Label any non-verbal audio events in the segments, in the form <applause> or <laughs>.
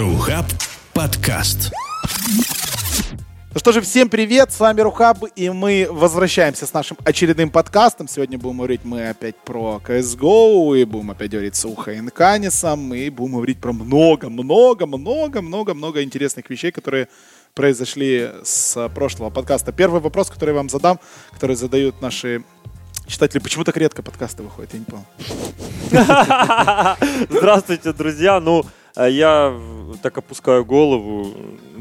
Рухаб подкаст. Ну что же, всем привет, с вами Рухаб, и мы возвращаемся с нашим очередным подкастом. Сегодня будем говорить мы опять про CSGO, и будем опять говорить с Ухой Инканисом, и будем говорить про много-много-много-много-много интересных вещей, которые произошли с прошлого подкаста. Первый вопрос, который я вам задам, который задают наши читатели. Почему так редко подкасты выходят, я не понял. <laughs> Здравствуйте, друзья. Ну, э, я так опускаю голову,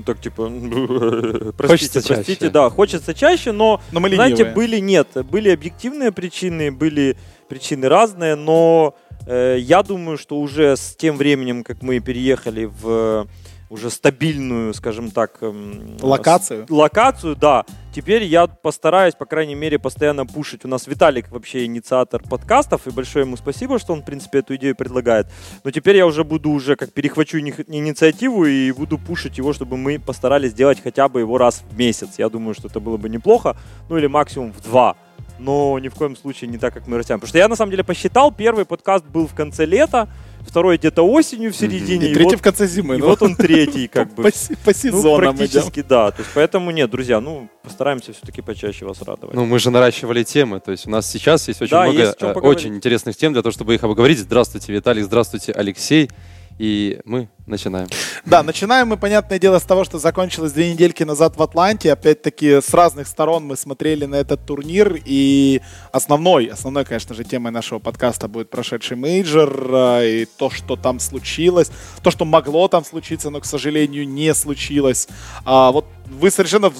так типа, <laughs> простите, Хочется простите, чаще. да, хочется чаще, но, Но мы знаете, были, нет, были объективные причины, были причины разные, но э, я думаю, что уже с тем временем, как мы переехали в э, уже стабильную, скажем так, эм, Локацию? с- локацию, да. Теперь я постараюсь, по крайней мере, постоянно пушить. У нас Виталик вообще инициатор подкастов, и большое ему спасибо, что он, в принципе, эту идею предлагает. Но теперь я уже буду уже как перехвачу ини- инициативу и буду пушить его, чтобы мы постарались сделать хотя бы его раз в месяц. Я думаю, что это было бы неплохо. Ну или максимум в два. Но ни в коем случае не так, как мы растянем. Потому что я на самом деле посчитал, первый подкаст был в конце лета, второй где-то осенью в середине. И и третий вот- в конце зимы. и ну, вот он третий, как <laughs> бы. по, по Ну, сезонам идем. практически, да. То есть, поэтому нет, друзья, ну, постараемся все-таки почаще вас радовать. Ну, мы же наращивали темы, то есть у нас сейчас есть очень Да, много есть э, очень интересных тем для того, чтобы их обговорить. Здравствуйте, Виталий, здравствуйте, Алексей. И мы начинаем. Да, начинаем мы, понятное дело, с того, что закончилось две недельки назад в Атланте. Опять-таки, с разных сторон мы смотрели на этот турнир. И основной, основной, конечно же, темой нашего подкаста будет прошедший мейджор э, и то, что там случилось. То, что могло там случиться, но, к сожалению, не случилось. А, вот вы совершенно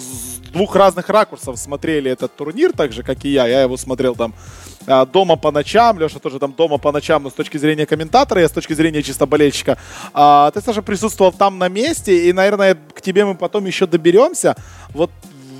двух разных ракурсов смотрели этот турнир, так же, как и я. Я его смотрел там а, дома по ночам, Леша тоже там дома по ночам, но с точки зрения комментатора, я с точки зрения чисто болельщика. А, ты, Саша, присутствовал там на месте, и, наверное, к тебе мы потом еще доберемся. Вот,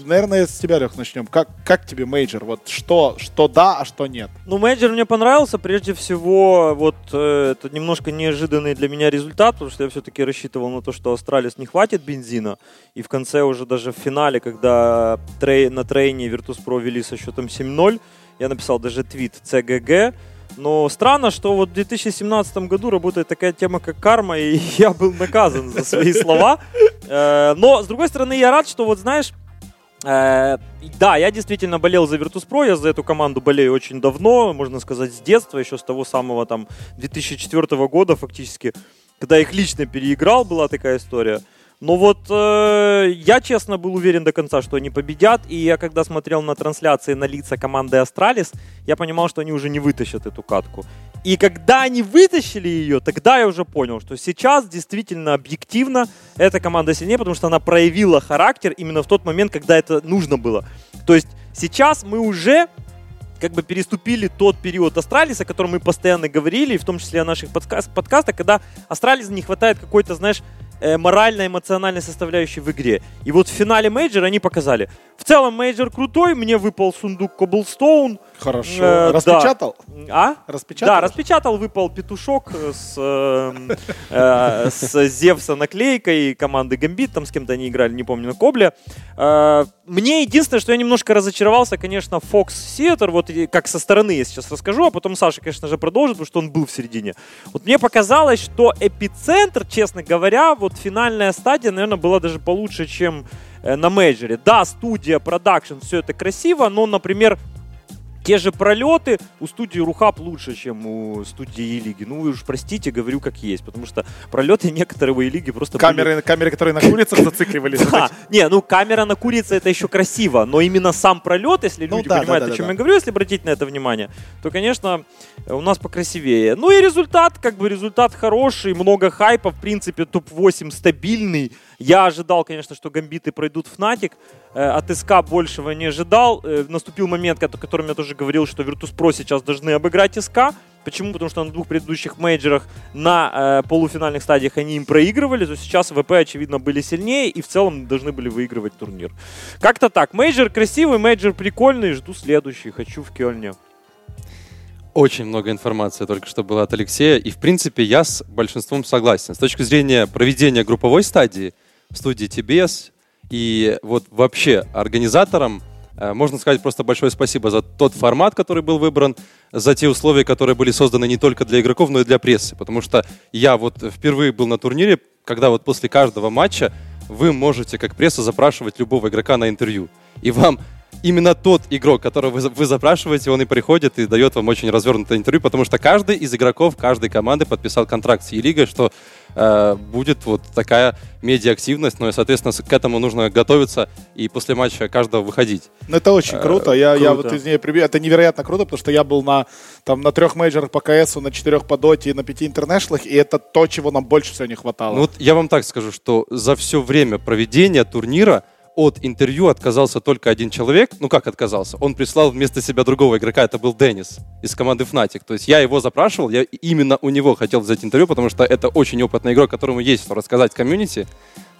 наверное, с тебя, Лех, начнем. Как, как тебе мейджор? Вот что, что да, а что нет? Ну, мейджор мне понравился. Прежде всего, вот э, это немножко неожиданный для меня результат, потому что я все-таки рассчитывал на то, что Astralis не хватит бензина. И в конце уже даже в финале, когда трей- на Train е Virtus.pro вели со счетом 7-0, я написал даже твит CGG. Но странно, что вот в 2017 году работает такая тема, как карма, и <laughs> я был наказан за свои слова. Э, Но, с другой стороны, я рад, что вот, знаешь, Да, я действительно болел за Virtus.pro, я за эту команду болею очень давно, можно сказать, с детства, еще с того самого там 2004 года фактически, когда их лично переиграл, была такая история. Но вот э, я честно был уверен до конца, что они победят, и я когда смотрел на трансляции на лица команды Астралис, я понимал, что они уже не вытащат эту катку. И когда они вытащили ее, тогда я уже понял, что сейчас действительно объективно эта команда сильнее, потому что она проявила характер именно в тот момент, когда это нужно было. То есть сейчас мы уже как бы переступили тот период Astralis а, о котором мы постоянно говорили, в том числе о наших подка- подкастах, когда Astralis у не хватает какой-то, знаешь, э, морально-эмоциональной составляющей в игре. И вот в финале мейджора они показали. В целом мейджор крутой, мне выпал сундук Cobblestone. Хорошо. Э, да. Распечатал? А? Распечатал? Да, распечатал, выпал петушок с, э, э, с Зевса наклейкой команды Гамбит, там с кем-то они играли, не помню, на Кобле. Э, мне единственное, что я немножко разочаровался, конечно, Fox Theater, вот как со стороны я сейчас расскажу, а потом Саша, конечно же, продолжит, потому что он был в середине. Вот мне показалось, что эпицентр, честно говоря, вот финальная стадия, наверное, была даже получше, чем на мейджоре. Да, студия, продакшн, все это красиво, но, например, те же пролеты у студии RuHub лучше, чем у студии E-лиги. Ну, вы уж простите, говорю как есть, потому что пролеты некоторые у E-лиги просто были- Камеры, камеры, которые на курицах зацикливались. Да. Не, ну камера на курице это еще красиво, но именно сам пролет, если Ну люди понимают, о чем я говорю, если обратить на это внимание, то, конечно, у нас покрасивее. Ну и результат, как бы результат хороший, много хайпа, в принципе, топ-8 стабильный. Я ожидал, конечно, что гамбиты пройдут Fnatic. Э, От SK большего не ожидал. Э, Наступил момент, о котором я тоже говорил, что Virtus.pro сейчас должны обыграть SK. Почему? Потому что на двух предыдущих мейджорах на э, полуфинальных стадиях они им проигрывали, то сейчас ВП, очевидно, были сильнее и в целом должны были выигрывать турнир. Как-то так. Мейджор красивый, мейджор прикольный, жду следующий, хочу в Кёльне. Очень много информации только что было от Алексея. И, в принципе, я с большинством согласен. С точки зрения проведения групповой стадии в студии TBS и вот вообще организаторам э, можно сказать просто большое спасибо за тот формат, который был выбран, за те условия, которые были созданы не только для игроков, но и для прессы. Потому что я вот впервые был на турнире, когда вот после каждого матча вы можете, как пресса, запрашивать любого игрока на интервью. И вам именно тот игрок, которого вы, вы запрашиваете, он и приходит и дает вам очень развернутое интервью, потому что каждый из игроков каждой команды подписал контракт с Е-лигой, что э, будет вот такая медиа-активность, ну и, соответственно, к этому нужно готовиться и после матча каждого выходить. Ну, это очень Э, круто. Я, я круто. вот из нее прибью. Это невероятно круто, потому что я был на, там, на трех мейджорах по КС, на четырех по доте и на пяти интернешнлах, и это то, чего нам больше всего не хватало. Ну вот я вам так скажу, что за все время проведения турнира от интервью отказался только один человек. Ну как отказался? Он прислал вместо себя другого игрока, это был Деннис из команды Fnatic. То есть я его запрашивал, я именно у него хотел взять интервью, потому что это очень опытный игрок, которому есть что рассказать комьюнити.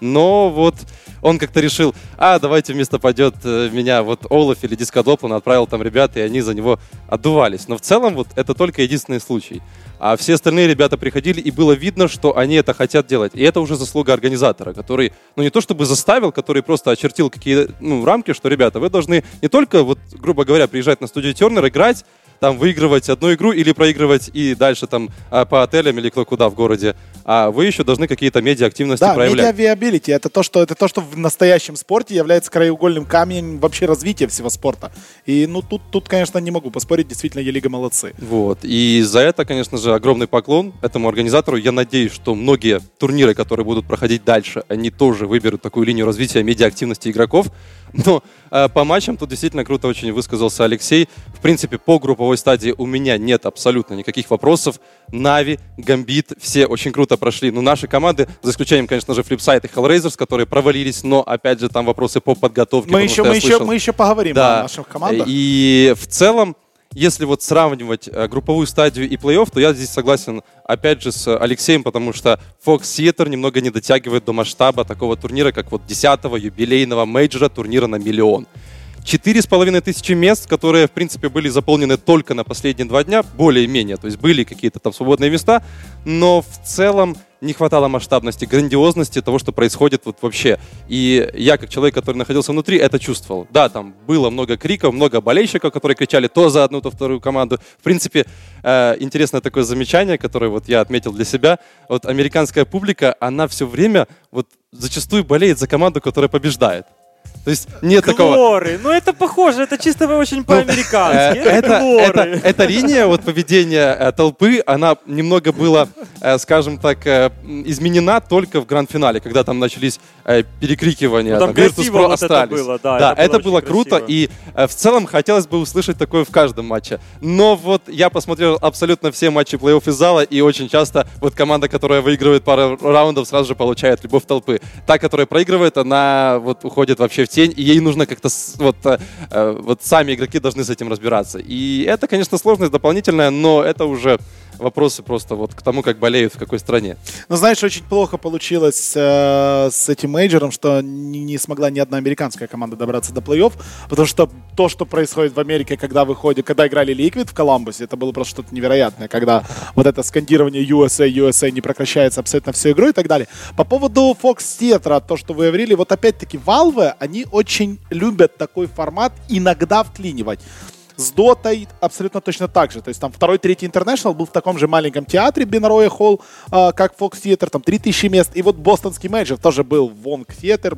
Но вот он как-то решил, а, давайте вместо пойдет э, меня вот Олаф или Disco Doplan, он отправил там ребят, и они за него отдувались. Но в целом вот это только единственный случай. А все остальные ребята приходили, и было видно, что они это хотят делать. И это уже заслуга организатора, который, ну не то чтобы заставил, который просто очертил какие ну, рамки, что, ребята, вы должны не только, вот, грубо говоря, приезжать на студию Turner, играть, там выигрывать одну игру или проигрывать и дальше там а, по отелям или кто куда в городе, а вы еще должны какие-то медиа-активности Да, проявлять. media viability это то, что это то, что в настоящем спорте является краеугольным камнем вообще развития всего спорта. И ну тут, тут, конечно, не могу поспорить, действительно, ELEAGUE молодцы. Вот. И за это, конечно же, огромный поклон этому организатору. Я надеюсь, что многие турниры, которые будут проходить дальше, они тоже выберут такую линию развития медиа-активности игроков. <laughs> Но э, по матчам тут действительно круто очень высказался Алексей. В принципе, по групповой стадии у меня нет абсолютно никаких вопросов. Нави, Гамбит, все очень круто прошли. Ну, наши команды, за исключением, конечно же, Flipside и Hellraisers, которые провалились, но, опять же, там вопросы по подготовке. Мы еще, мы, еще, слышал- мы еще поговорим о наших командах. и в целом, если вот сравнивать э, групповую стадию и плей-офф, то я здесь согласен, опять же, с Алексеем, потому что Fox Theater немного не дотягивает до масштаба такого турнира, как вот 10-го юбилейного мейджора турнира на миллион. Четыре с половиной тысячи мест, которые, в принципе, были заполнены только на последние два дня, более-менее, то есть были какие-то там свободные места, но в целом не хватало масштабности, грандиозности того, что происходит вот вообще. И я, как человек, который находился внутри, это чувствовал. Да, там было много криков, много болельщиков, которые кричали то за одну, то вторую команду. В принципе, э, интересное такое замечание, которое вот я отметил для себя. Вот американская публика, она все время вот зачастую болеет за команду, которая побеждает. То есть нет такого... Глоры. Ну, это похоже, это чисто очень по-американски. Э, Это, это, глоры. эта линия вот поведения э, толпы, она немного была, э, скажем так, изменена только в гранд-финале, когда там начались перекрикивания. Ну, там Virtus красиво Pro вот это было, да, да, это это, было круто, красиво. и в целом хотелось бы услышать такое в каждом матче. Но вот я посмотрел абсолютно все матчи плей-офф из зала, и очень часто вот команда, которая выигрывает пару раундов, сразу же получает любовь толпы. Та, которая проигрывает, она вот уходит вообще в тень, и ей нужно как-то вот, э, э, вот сами игроки должны с этим разбираться. И это, конечно, сложность дополнительная, но это уже вопросы просто вот к тому, как болеют в какой стране. Ну, знаешь, очень плохо получилось э, с этим мейджором, что не, не смогла ни одна американская команда добраться до плей-офф, потому что то, что происходит в Америке, когда выходит, когда играли Liquid в Коламбусе, это было просто что-то невероятное, когда вот это скандирование USA, USA не прекращается абсолютно всю игру и так далее. По поводу Fox Theater, то, что вы говорили, вот опять-таки Valve, они очень любят такой формат иногда вклинивать. С Дотой абсолютно точно так же. То есть там второй, третий International был в таком же маленьком театре Benaroya Hall, а, как Fox Theater, там 3000 мест. И вот бостонский мейджор тоже был Wang Theater,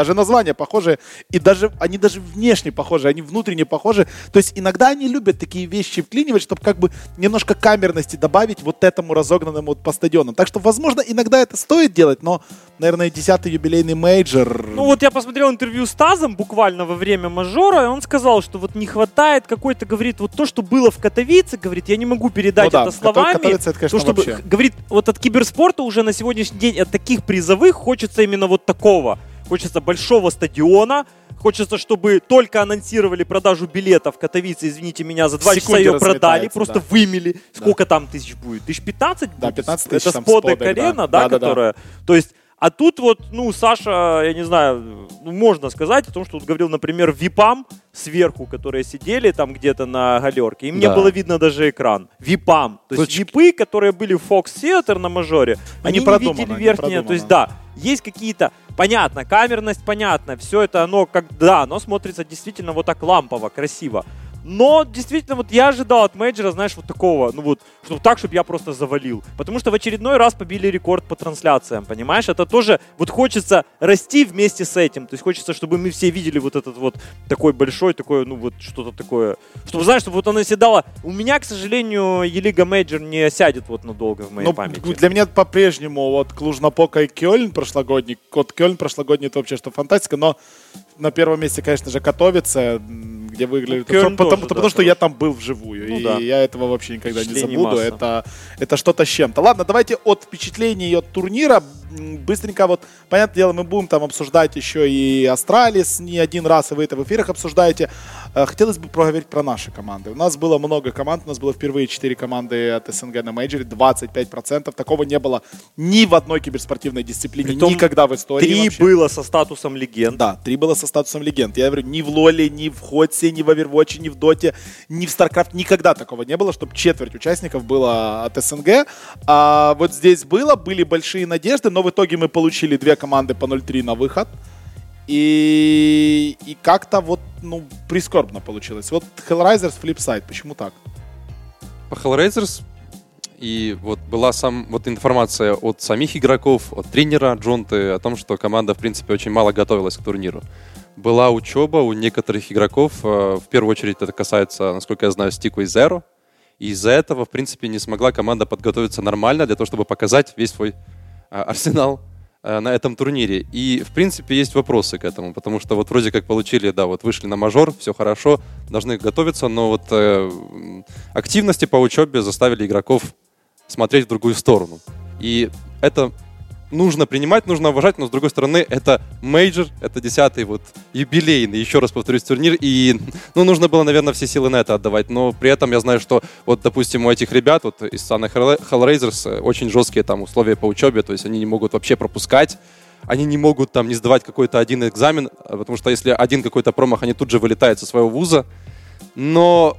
даже названия похожие, и даже они даже внешне похожи, они внутренне похожи. То есть иногда они любят такие вещи вклинивать, чтобы как бы немножко камерности добавить вот этому разогнанному вот по стадиону. Так что, возможно, иногда это стоит делать, но, наверное, десятый юбилейный мейджор... Ну вот я посмотрел интервью с Тазом буквально во время мажора, и он сказал, что вот не хватает какой-то, говорит, вот то, что было в Катовице, говорит, я не могу передать Ну да, это словами. Катовице это, конечно, то, чтобы, вообще. говорит, вот от киберспорта уже на сегодняшний день от таких призовых хочется именно вот такого. Хочется большого стадиона, хочется, чтобы только анонсировали продажу билетов Катовице, извините меня, за два часа ее продали, просто да. вымели. Сколько там тысяч будет? Тысяч 15? Да, будет? 15 тысяч Это сподек сподек, да. да, Да-да-да. которая... То есть а тут вот, ну, Саша, я не знаю, ну, можно сказать о том, что он говорил, например, випам сверху, которые сидели там где-то на галерке, им не Да. было видно даже экран. Випам. То есть випы, которые были в Fox Theater на мажоре, они, не продумано, видели не верхнее. То есть, да, есть какие-то, понятно, камерность, понятно, все это оно как, да, оно смотрится действительно вот так лампово, красиво. Но действительно, вот я ожидал от мейджора, знаешь, вот такого, ну вот, чтобы так, чтобы я просто завалил. Потому что в очередной раз побили рекорд по трансляциям, понимаешь? Это тоже, вот хочется расти вместе с этим. То есть хочется, чтобы мы все видели вот этот вот такой большой, такой, ну вот что-то такое. Чтобы, знаешь, чтобы вот оно оседало. У меня, к сожалению, ELEAGUE Major не сядет вот надолго в моей Ну, памяти. для меня по-прежнему вот Клуж-Напока и Кёльн прошлогодний. Вот Кёльн прошлогодний это вообще что фантастика, но на первом месте, конечно же, Катовице, где выиграли. Кёльн потому, тоже, потому да, что я там был вживую, Ну и да. я этого вообще никогда не забуду. масса. Это, это что-то с чем-то. Ладно, давайте от впечатлений от турнира быстренько вот, понятное дело, мы будем там обсуждать еще и Astralis не один раз, и вы это в эфирах обсуждаете. Хотелось бы проговорить про наши команды. У нас было много команд, у нас было впервые 4 команды от СНГ на мейджоре, 25%. Такого не было ни в одной киберспортивной дисциплине, Притом никогда в истории Три вообще. было со статусом легенд. Да, три было со статусом легенд. Я говорю, ни в Лоле, ни в HotS е, ни в Overwatch е, ни в Доте, ни в StarCraft никогда такого не было, чтобы четверть участников было от СНГ. А вот здесь было, были большие надежды, но в итоге мы получили две команды по 0-3 на выход. И, и как-то вот, ну, прискорбно получилось. Вот Hellraisers, Flipside, почему так? По Hellraisers и вот была сам вот информация от самих игроков, от тренера Джонты о том, что команда, в принципе, очень мало готовилась к турниру. Была учеба у некоторых игроков, э, в первую очередь это касается, насколько я знаю, Стику и Зеро. И из-за этого, в принципе, не смогла команда подготовиться нормально для того, чтобы показать весь свой э, арсенал на этом турнире. И, в принципе, есть вопросы к этому, потому что вот вроде как получили, да, вот вышли на мажор, все хорошо, должны готовиться, но вот э, активности по учебе заставили игроков смотреть в другую сторону. И это нужно принимать, нужно уважать, но с другой стороны, это мейджор, это десятый вот юбилейный, еще раз повторюсь, турнир, и <laughs> ну, нужно было, наверное, все силы на это отдавать, но при этом я знаю, что вот, допустим, у этих ребят вот из стана Hellraisers э, очень жесткие там условия по учебе, то есть они не могут вообще пропускать, они не могут там не сдавать какой-то один экзамен, а потому что если один какой-то промах, они тут же вылетают со своего вуза. Но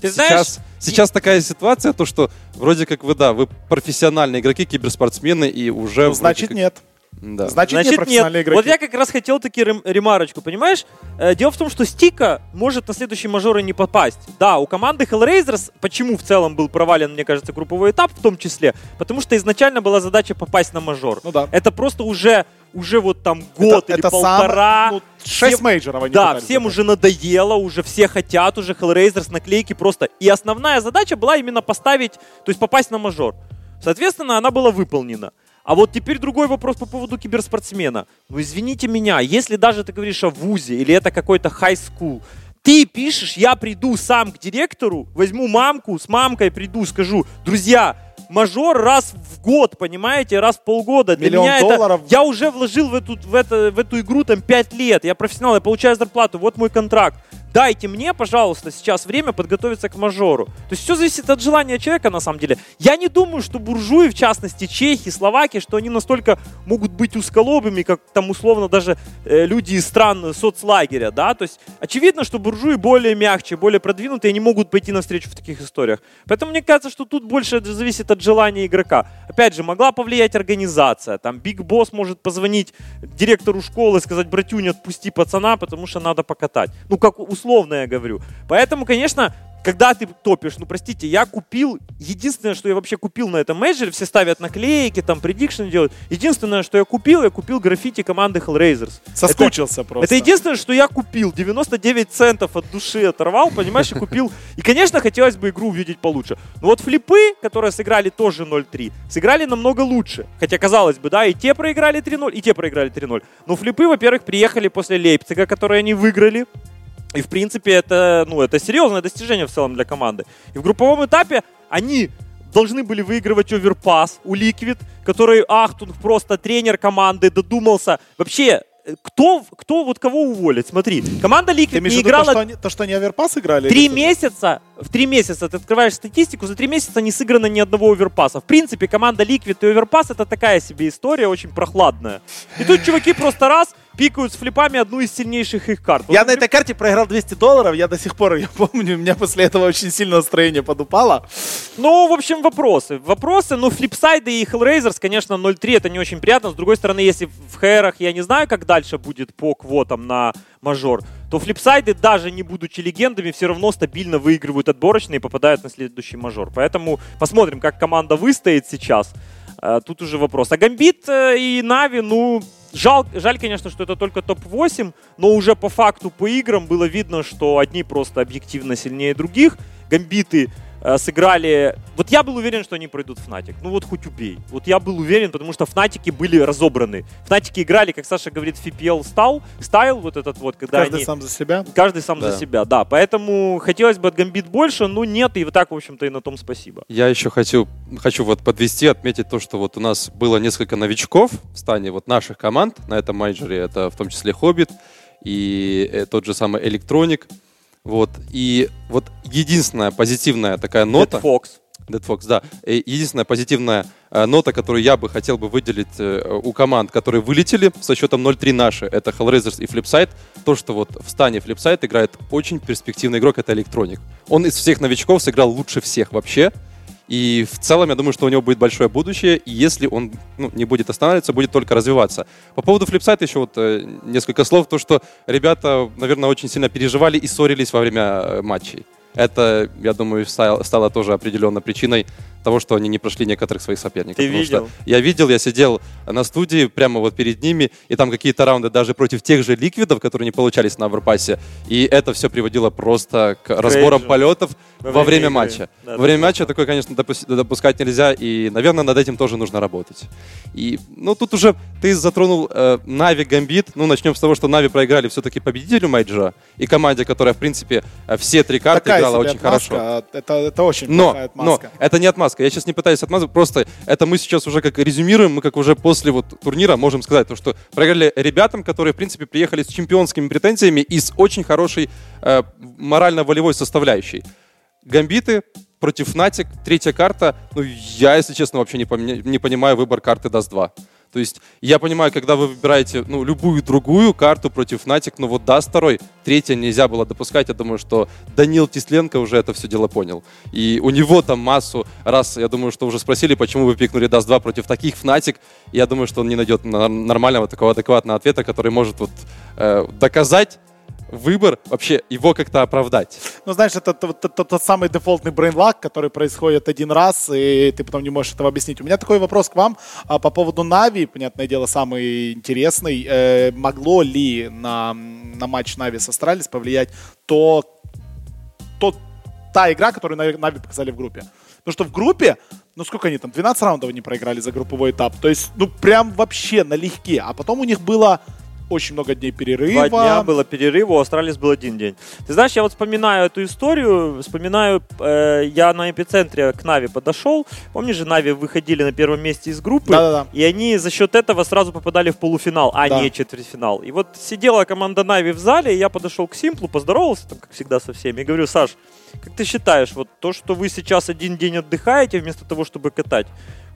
Ты сейчас, знаешь, сейчас такая ситуация, то что вроде как вы, да, вы профессиональные игроки, киберспортсмены, и уже... Ну, значит, как- нет. Да. Значит, не Значит, профессиональные нет. игроки. Вот я как раз хотел таки рем- ремарочку, понимаешь? Э, дело в том, что Стика может на следующий мажор и не попасть. Да, у команды Hellraisers, почему в целом был провален, мне кажется, групповой этап в том числе, потому что изначально была задача попасть на мажор. Ну да. Это просто уже, уже вот там год Это- или это полтора. сам- ну, шесть Всем- мейджоров они Да, всем уже надоело, уже все хотят, уже Hellraisers, наклейки просто. И основная задача была именно поставить, то есть попасть на мажор. Соответственно, она была выполнена. А вот теперь другой вопрос по поводу киберспортсмена. Ну, извините меня, если даже ты говоришь о ВУЗе или это какой-то high school, ты пишешь, я приду сам к директору, возьму мамку, с мамкой приду, скажу, друзья, мажор раз в год, понимаете, раз в полгода. Для Миллион меня долларов. это... Я уже вложил в эту, в, это, в эту игру там 5 лет, я профессионал, я получаю зарплату, вот мой контракт. Дайте мне, пожалуйста, сейчас время подготовиться к мажору. То есть все зависит от желания человека, на самом деле. Я не думаю, что буржуи, в частности, чехи, словаки, что они настолько могут быть узколобыми, как там условно даже э, люди из стран соцлагеря, да. То есть очевидно, что буржуи более мягче, более продвинутые, они могут пойти навстречу в таких историях. Поэтому мне кажется, что тут больше зависит от желания игрока. Опять же, могла повлиять организация. Там big boss может позвонить директору школы и сказать, братюня, отпусти пацана, потому что надо покатать. Ну, как условно я говорю. Поэтому, конечно, когда ты топишь, ну, простите, я купил, единственное, что я вообще купил на этом мейджоре, все ставят наклейки, там, prediction делают. Единственное, что я купил, я купил граффити команды Hellraisers. Соскучился просто. Это единственное, что я купил. 99 центов от души оторвал, понимаешь, и купил. И, конечно, хотелось бы игру увидеть получше. Но вот флипы, которые сыграли тоже 0-3, сыграли намного лучше. Хотя, казалось бы, да, и те проиграли 3-0, и те проиграли 3-0. Но флипы, во-первых, приехали после Лейпцига, который они выиграли. И, в принципе, это, ну, это серьезное достижение в целом для команды. И в групповом этапе они должны были выигрывать оверпас у Liquid, который, ах, тут просто тренер команды додумался. Вообще, э, кто, кто вот кого уволить? Смотри, команда Liquid в не играла то, что они, то, что они оверпас играли? Три месяца, в три месяца ты открываешь статистику, за три месяца не сыграно ни одного оверпаса. В принципе, команда Liquid и оверпас это такая себе история, очень прохладная. И тут чуваки просто раз пикают с флипами одну из сильнейших их карт. Вот, Я на этой карте проиграл 200 долларов, я до сих пор ее помню, у меня после этого очень сильно настроение подупало. Ну, в общем, вопросы. Вопросы, ну, флипсайды и Hellraisers, конечно, 0-3 это не очень приятно. С другой стороны, если в хэрах я не знаю, как дальше будет по квотам на мажор, то флипсайды, даже не будучи легендами, все равно стабильно выигрывают отборочные и попадают на следующий мажор. Поэтому посмотрим, как команда выстоит сейчас. Э, тут уже вопрос. А Гамбит э, и Нави, ну, Жал, жаль, конечно, что это только топ-8, но уже по факту, по играм было видно, что одни просто объективно сильнее других. Гамбиты сыграли... Вот я был уверен, что они пройдут Fnatic. Ну вот хоть убей. Вот я был уверен, потому что Фнатики были разобраны. Фнатики играли, как Саша говорит, FPL style, style вот этот вот, когда Каждый они... сам за себя. Каждый сам Да. за себя, да. Поэтому хотелось бы от Гамбит больше, но нет, и вот так, в общем-то, и на том спасибо. Я еще хочу, хочу вот подвести, отметить то, что вот у нас было несколько новичков в стане вот наших команд на этом мейджоре. Это в том числе Хоббит и э, тот же самый Электроник. Вот. И вот единственная позитивная такая нота... Dead Fox. Dead Fox, да. Единственная позитивная э, нота, которую я бы хотел бы выделить э, у команд, которые вылетели со счетом 0-3 наши, это Hellraisers и Flipside, то, что вот в стане Flipside играет очень перспективный игрок, это Electronic. Он из всех новичков сыграл лучше всех вообще. И в целом, я думаю, что у него будет большое будущее, и если он ну, не будет останавливаться, будет только развиваться. По поводу Flipside еще вот э, несколько слов. То, что ребята, наверное, очень сильно переживали и ссорились во время э, матчей. Это, я думаю, стало, тоже определенно причиной того, что они не прошли некоторых своих соперников. Ты Потому что видел? я видел, я сидел на студии прямо вот перед ними, и там какие-то раунды даже против тех же ликвидов, которые не получались на оверпассе. И это все приводило просто к разборам Крейджу. полетов Во время игры. матча. Да, Во да, время да. матча такое, конечно, допус- допускать нельзя, и, наверное, над этим тоже нужно работать. И, ну, тут уже ты затронул э, Na'Vi, Gambit. Ну, начнем с того, что Na'Vi проиграли все-таки победителю мейджа и команде, которая, в принципе, э, все три карты Такая играла себе очень отмазка, хорошо. а Это, это очень Но, плохая но отмазка. это не отмазка. Я сейчас не пытаюсь отмазывать, просто это мы сейчас уже как резюмируем, мы как уже после вот турнира можем сказать, то, что проиграли ребятам, которые, в принципе, приехали с чемпионскими претензиями и с очень хорошей э, морально-волевой составляющей. Гамбиты против Fnatic, третья карта. Ну, я, если честно, вообще не, не понимаю выбор карты Dust 2. То есть я понимаю, когда вы выбираете ну, любую другую карту против Fnatic, но вот Dust второй, третья нельзя было допускать. Я думаю, что Данил Тесленко уже это все дело понял. И у него там массу раз, я думаю, что уже спросили, почему вы пикнули Dust 2 против таких Fnatic. Я думаю, что он не найдет на- нормального такого адекватного ответа, который может вот э, доказать выбор, вообще его как-то оправдать. Ну, знаешь, это тот, самый дефолтный brain lag, который происходит один раз, и ты потом не можешь этого объяснить. У меня такой вопрос к вам а, по поводу Na'Vi, понятное дело, самый интересный. Э, могло ли на, на матч Na'Vi с Astralis повлиять то, то, та игра, которую Na'Vi показали в группе? Потому что в группе, ну сколько они там, 12 раундов они проиграли за групповой этап. То есть, ну прям вообще налегке. А потом у них было очень много дней перерыва. Два дня было перерыва, у Astralis был один день. Ты знаешь, я вот вспоминаю эту историю, вспоминаю, э, я на эпицентре к Na'Vi подошел. Помнишь же, Na'Vi выходили на первом месте из группы, Да-да-да. и они за счет этого сразу попадали в полуфинал, а Да. не четвертьфинал. И вот сидела команда Na'Vi в зале, и я подошел к Симплу, поздоровался, там, как всегда, со всеми, и говорю, Саш, как ты считаешь, вот то, что вы сейчас один день отдыхаете вместо того, чтобы катать,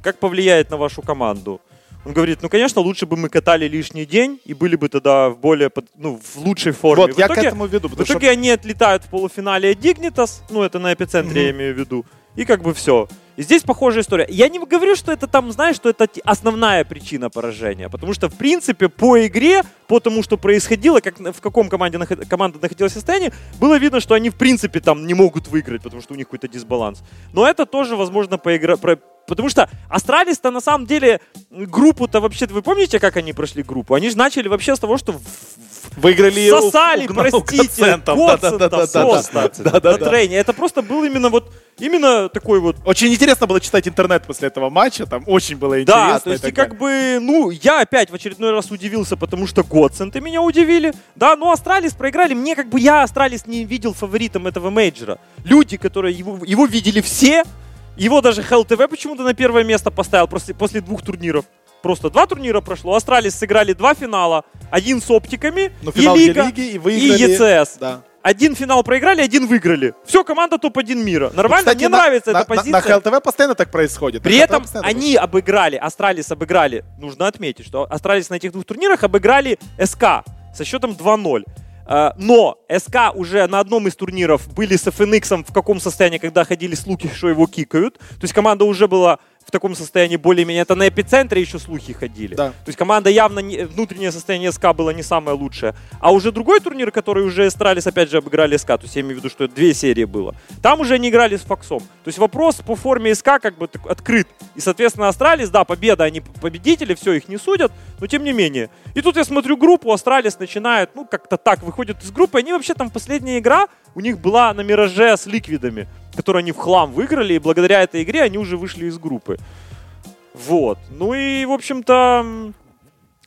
как повлияет на вашу команду? Он говорит, ну, конечно, лучше бы мы катали лишний день и были бы тогда в более, под- ну, в лучшей форме. Вот, В я к итоге- этому веду. в Потому что итоге они отлетают в полуфинале от Dignitas, ну это на эпицентре я имею в виду, и как бы все. И здесь похожая история. Я не говорю, что это там, знаешь, что это основная причина поражения, потому что, в принципе, по игре, по тому, что происходило, как, в каком команде наход- команда находилась в состоянии, было видно, что они, в принципе, там не могут выиграть, потому что у них какой-то дисбаланс. Но это тоже, возможно, поигра... про- Потому что Astralis-то на самом деле группу-то вообще... Вы помните, как они прошли группу? Они же начали вообще с того, что выиграли Сосали, у- у простите, на трейне. Это просто был именно вот, именно такой вот Очень интересно было читать интернет после этого матча, там очень было интересно. Да, то есть и как бы, ну, я опять в очередной раз удивился, потому что Готсенты меня удивили. Да, но Astralis проиграли. Мне как бы я Astralis не видел фаворитом этого мейджора. Люди, которые его, его видели все, его даже HLTV почему-то на первое место поставил после, после двух турниров. Просто два турнира прошло. Astralis сыграли два финала. Один с оптиками, Ну, и финал Лига, E-лиги, и и выиграли. ECS. Да. Один финал проиграли, один выиграли. Все, команда топ-1 мира. Нормально? Кстати, Мне на- нравится на, эта на- позиция. На HLTV постоянно так происходит. При На этом они обыграли, Astralis обыграли, нужно отметить, что Astralis на этих двух турнирах обыграли SK со счетом 2-0. Э, Но SK уже на одном из турниров были с FNX в каком состоянии, когда ходили слухи, что его кикают. То есть команда уже была в таком состоянии более-менее. Это на эпицентре еще слухи ходили. Да. То есть команда явно, не- внутреннее состояние SK было не самое лучшее. А уже другой турнир, который уже Astralis опять же обыграли SK, то есть я имею в виду, что две серии было. Там уже они играли с Фоксом. То есть вопрос по форме SK как бы так открыт. И, соответственно, Astralis, да, победа, они победители, все, их не судят, но тем не менее. И тут я смотрю группу, Astralis начинает, ну, как-то так, выходит из группы. Они вообще там последняя игра у них была на Мираже с Ликвидами, которую они в хлам выиграли, и благодаря этой игре они уже вышли из группы. Вот. Ну и, в общем-то,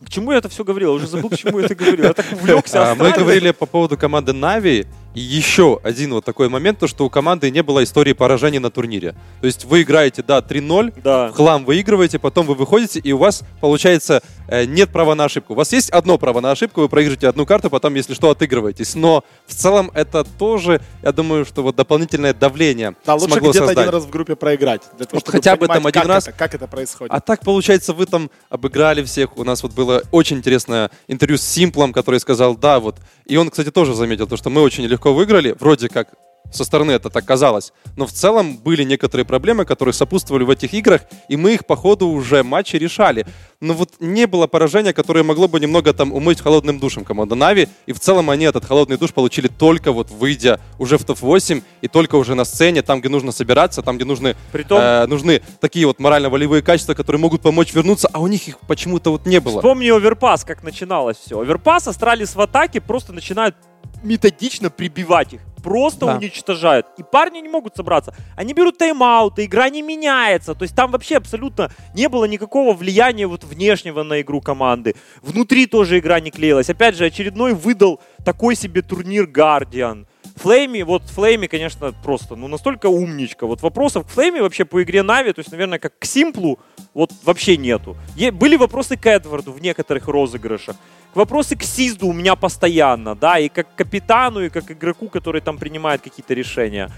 к чему я это все говорил? Я уже забыл, к чему я это говорил. Я так <laughs> увлекся. А, Мы говорили по поводу команды Na'Vi. И еще один вот такой момент, то что у команды не было истории поражений на турнире. То есть вы играете, да, 3-0, Да. в хлам выигрываете, потом вы выходите, и у вас, получается, э, нет права на ошибку. У вас есть одно право на ошибку, вы проигрываете одну карту, потом, если что, отыгрываетесь. Но в целом это тоже, я думаю, что вот дополнительное давление Да, лучше смогло где-то создать. один раз в группе проиграть. Для того, Вот чтобы хотя бы там один как раз. это- как это происходит. А так, получается, вы там обыграли всех. У нас вот было очень интересное интервью с Симплом, который сказал, да, вот. И он, кстати, тоже заметил, то, что мы очень легко выиграли. Вроде как со стороны это так казалось. Но в целом были некоторые проблемы, которые сопутствовали в этих играх, и мы их по ходу уже матчи решали. Но вот не было поражения, которое могло бы немного там умыть холодным душем команда Na'Vi. И в целом они этот холодный душ получили только вот выйдя уже в топ-8 и только уже на сцене, там, где нужно собираться, там, где нужны Притом, Э, нужны такие вот морально-волевые качества, которые могут помочь вернуться, а у них их почему-то вот не было. Вспомни оверпас, как начиналось все. Overpass, Astralis в атаке просто начинают методично прибивать их. Просто Да. уничтожают. И парни не могут собраться. Они берут тайм-ауты, игра не меняется. То есть там вообще абсолютно не было никакого влияния вот внешнего на игру команды. Внутри тоже игра не клеилась. Опять же, очередной выдал такой себе турнир Guardian. Флейми, вот Флейми, конечно, просто, ну, настолько умничка. Вот вопросов к Флейми вообще по игре Na'Vi, то есть, наверное, как к Симплу, вот вообще нету. Е- были вопросы к Эдварду в некоторых розыгрышах. Вопросы к Сизеду у меня постоянно, да, и как капитану, и как игроку, который там принимает какие-то решения.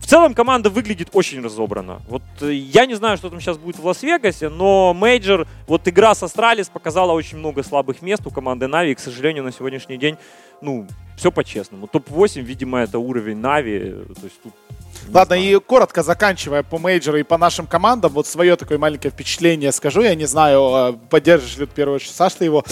В целом команда выглядит очень разобранно. Вот э, я не знаю, что там сейчас будет в Лас-Вегасе, но мейджор, вот игра с Astralis показала очень много слабых мест у команды Na'Vi, и, к сожалению, на сегодняшний день, ну, все по-честному. Топ-8, видимо, это уровень Na'Vi, то есть тут... не Ладно, знаю. и коротко заканчивая по мейджору и по нашим командам, вот свое такое маленькое впечатление скажу. Я не знаю, э, поддержишь ли в первую очередь, Саш, ты его.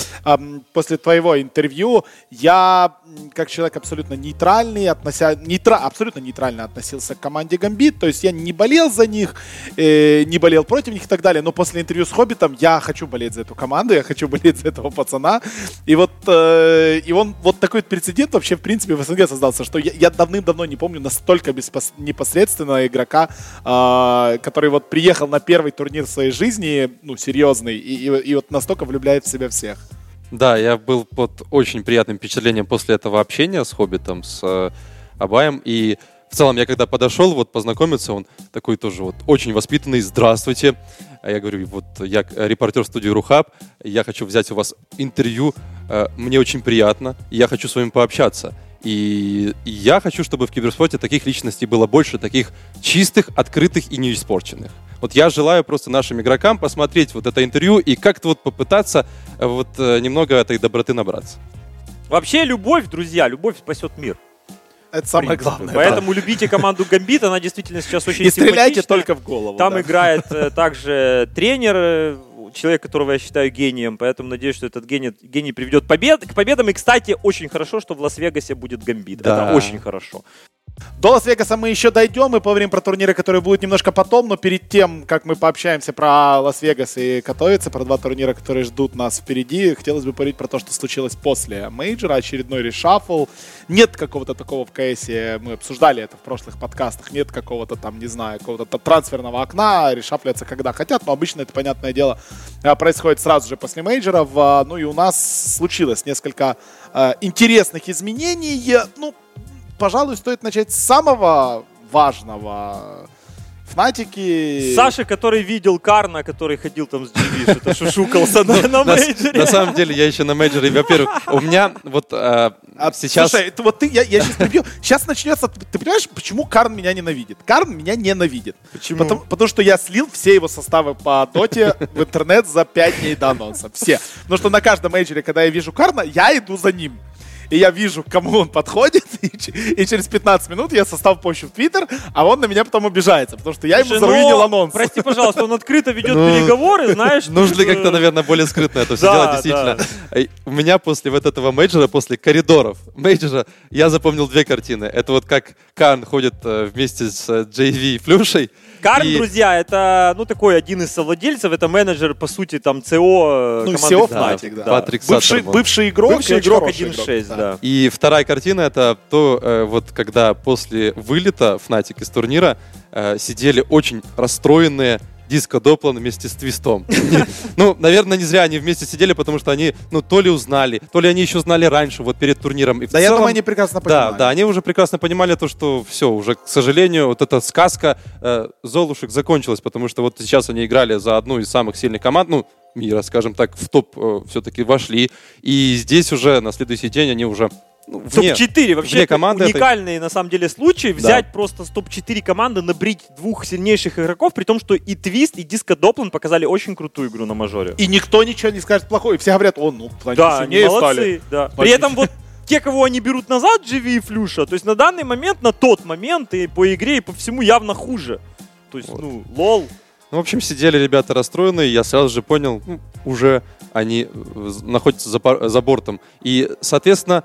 После твоего интервью я, как человек абсолютно нейтральный, относя... нейтра... абсолютно нейтрально относился к команде Гамбит. То есть я не болел за них, э, не болел против них и так далее. Но после интервью с Хоббитом я хочу болеть за эту команду, я хочу болеть за этого пацана. И вот, э, и он, вот такой прецедент вообще, в принципе, в СНГ создался, что я, я давным-давно не помню настолько беспос- непосредственного игрока, а, который вот приехал на первый турнир в своей жизни, ну, серьезный, и, и- и вот настолько влюбляет в себя всех. Да, я был под очень приятным впечатлением после этого общения с Хоббитом, с э, Абаем. И в целом я когда подошел, вот познакомиться, он такой тоже вот очень воспитанный. Здравствуйте. А я говорю, вот я э, репортер студии Рухаб, я хочу взять у вас интервью, э, мне очень приятно, я хочу с вами пообщаться. И я хочу, чтобы в киберспорте таких личностей было больше, таких чистых, открытых и не испорченных. Вот я желаю просто нашим игрокам посмотреть вот это интервью и как-то вот попытаться э, вот э, немного этой доброты набраться. Вообще любовь, друзья, любовь спасет мир. Это самое главное. Поэтому любите команду Гамбит, она действительно сейчас очень И стреляйте только в голову. Там да. играет э, также тренер, человек, которого я считаю гением, поэтому надеюсь, что этот гений, гений приведет побед, к победам. И, кстати, очень хорошо, что в Лас-Вегасе будет Гамбит. Да. Это очень хорошо. До Лас-Вегаса мы еще дойдем и поговорим про турниры, которые будут немножко потом, но перед тем, как мы пообщаемся про Лас-Вегас и Катовице, про два турнира, которые ждут нас впереди, хотелось бы поговорить про то, что случилось после мейджора, очередной reshuffle. Нет какого-то такого в КСе, мы обсуждали это в прошлых подкастах, нет какого-то там, не знаю, какого-то трансферного окна, решафляться когда хотят, но обычно это, понятное дело, э, происходит сразу же после мейджоров. Ну и у нас случилось несколько э, интересных изменений. Ну, пожалуй, стоит начать с самого важного. Фнатики... Саша, который видел Карна, который ходил там с GV, что-то шушукался на, мейджоре. на самом деле, я еще на мейджоре, во-первых, у меня вот э, А, сейчас... Слушай, это вот ты, я, сейчас прибью. Сейчас начнется. Ты, понимаешь, почему Карн меня ненавидит? Карн меня ненавидит. Почему? Потому, потому что я слил все его составы по доте в интернет за 5 дней до анонса. Все. Потому что на каждом мейджоре, когда я вижу Карна, я иду за ним. И я вижу, к кому он подходит, <laughs> и, и через 15 минут я состав пощу в Твиттер, а он на меня потом обижается, потому что я ему Слушай, заруинил но, анонс. Прости, пожалуйста, он открыто ведет Ну, переговоры, знаешь. <laughs> Нужно ли тут, как-то, э, наверное, более скрытно это все да, делать, действительно. Э, У меня после вот этого мейджора, после коридоров мейджора, я запомнил две картины. Это вот как Карн ходит э, вместе с э, JW и Флюшей. Карн, И- друзья, это, ну, такой один из совладельцев, это менеджер, по сути, там, CEO Ну, команды Fnatic, Fnatic, да. Патрик Бывший, Саттерман. бывший игрок, Бывший игрок хороший 1.6, да. И вторая картина это то, э, вот когда после вылета Фнатик из турнира э, сидели очень расстроенные Диско Доплан вместе с Твистом. <laughs> Ну, наверное, не зря они вместе сидели, потому что они, ну, то ли узнали, то ли они еще знали раньше, вот перед турниром. И Да, я целом- думаю, они прекрасно Да, понимают. да, они уже прекрасно понимали то, что все, уже, к сожалению, вот эта сказка э, Золушек закончилась, потому что вот сейчас они играли за одну из самых сильных команд, ну, мира, скажем так, в топ все-таки вошли. И здесь уже на следующий день они уже ну, вне- Топ-4 вообще вне команды этой. уникальный на самом деле случай взять просто с топ-4 команды, набрить двух сильнейших игроков, при том, что и Твист, и Диско Доплан показали очень крутую игру на мажоре. И никто ничего не скажет плохое. И все говорят, о, ну, они Да, сильнее молодцы, стали. да. При этом вот те, кого они берут назад, Дживи и Флюша, то есть на данный момент, на тот момент и по игре, и по всему явно хуже. То есть, Вот. ну, лол. Ну, в общем, сидели ребята расстроенные, я сразу же понял, ну, уже они э, находятся за, за бортом. И, соответственно,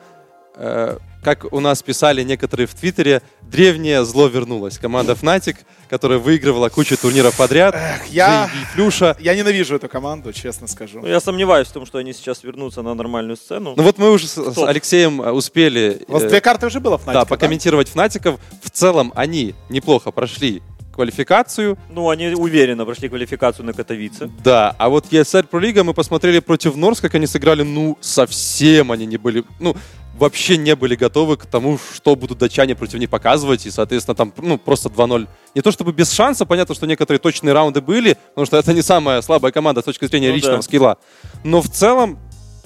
э, как у нас писали некоторые в Твиттере, древнее зло вернулось. Команда Fnatic, которая выигрывала кучу турниров подряд, Эх, я, JV, Флюша. я ненавижу эту команду, честно скажу. Ну, я сомневаюсь в том, что они сейчас вернутся на нормальную сцену. Ну вот мы уже с, с? Алексеем э, успели У вас э, две карты уже было в да, покомментировать Фнатиков. В целом они неплохо прошли квалификацию. Ну, они уверенно прошли квалификацию на Катовице. Да, а вот ESL Pro League мы посмотрели против Норс, как они сыграли, ну, совсем они не были, ну, вообще не были готовы к тому, что будут датчане против них показывать, и, соответственно, там, ну, просто 2-0. Не то чтобы без шанса, понятно, что некоторые точные раунды были, потому что это не самая слабая команда с точки зрения Ну личного да. скилла. Но в целом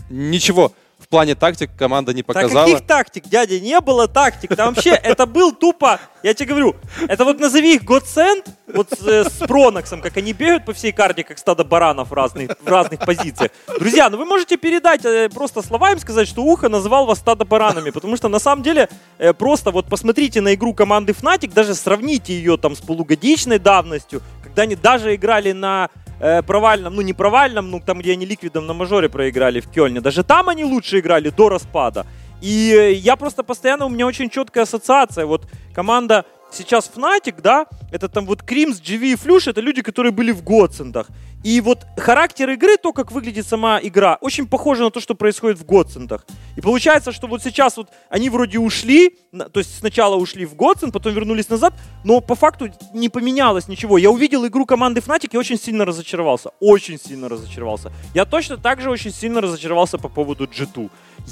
ничего в плане тактик команда не Да показала. каких тактик, дядя? Не было тактик. Там вообще это был тупо, я тебе говорю, это вот назови их Godsend, вот с, э, с Проноксом, как они бегают по всей карте, как стадо баранов в разных, в разных позициях. Друзья, ну вы можете передать э, просто слова им сказать, что Ухо назвал вас стадо баранами, потому что на самом деле э, просто вот посмотрите на игру команды Fnatic, даже сравните ее там с полугодичной давностью, когда они даже играли на э, провальном, ну не провальном, ну там, где они ликвидом на мажоре проиграли в Кёльне. Даже там они лучше играли до распада. И э, я просто постоянно, у меня очень четкая ассоциация. Вот команда сейчас Fnatic, да, это там вот Кримс, GV и Флюш, это люди, которые были в Готсендах. И вот характер игры, то, как выглядит сама игра, очень похоже на то, что происходит в Готсендах. И получается, что вот сейчас вот они вроде ушли, то есть сначала ушли в Готсенд, потом вернулись назад, но по факту не поменялось ничего. Я увидел игру команды Fnatic и очень сильно разочаровался. Очень сильно разочаровался. Я точно так же очень сильно разочаровался по поводу G2.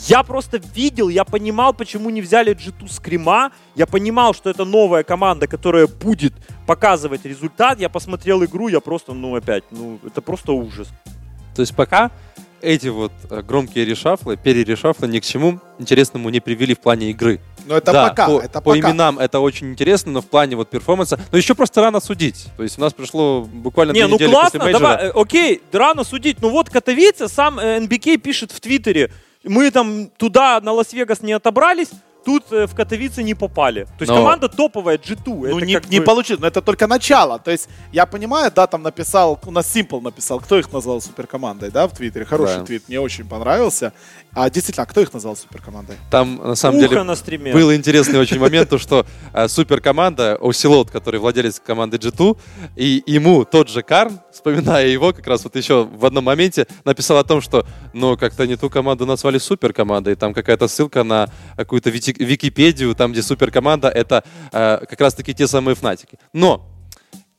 Я просто видел, я понимал, почему не взяли G2 с Крима. Я понимал, что это новая команда, которая будет показывать результат. Я посмотрел игру, я просто, ну опять, ну это просто ужас. То есть пока эти вот э, громкие решафлы, перерешафлы ни к чему интересному не привели в плане игры. Но это да, пока, по, это по пока. именам это очень интересно, но в плане вот перформанса, но еще просто рано судить. То есть у нас пришло буквально Не, две ну недели классно, после мейджора. давай, э, окей, рано судить. Ну вот Катовице, сам э, NBK пишет в Твиттере, мы там туда на Лас-Вегас не отобрались, тут э, в Катовице не попали. То есть Но- команда топовая G2. Ну, это не, как не бы- получилось, но это только начало. То есть, я понимаю, да, там написал, у нас Simple написал, кто их назвал суперкомандой, да, в Твиттере. Хороший Да. твит, мне очень понравился. А действительно, а кто их назвал суперкомандой? Там на самом Ухо деле на стриме. был интересный очень момент, то что э, суперкоманда Оселот, который владелец команды G2, и ему тот же Карн, вспоминая его, как раз вот еще в одном моменте написал о том, что ну как-то не ту команду назвали суперкомандой, там какая-то ссылка на какую-то вити- Википедию, там где суперкоманда это э, как раз-таки те самые фнатики. Но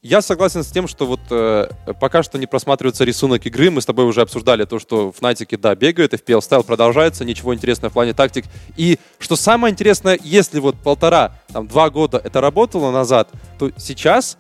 я согласен с тем, что вот э, пока что не просматривается рисунок игры. Мы с тобой уже обсуждали то, что Фнатики, да, бегают, FPL style продолжается, ничего интересного в плане тактик. И что самое интересное, если вот полтора, там, два года это работало назад, то сейчас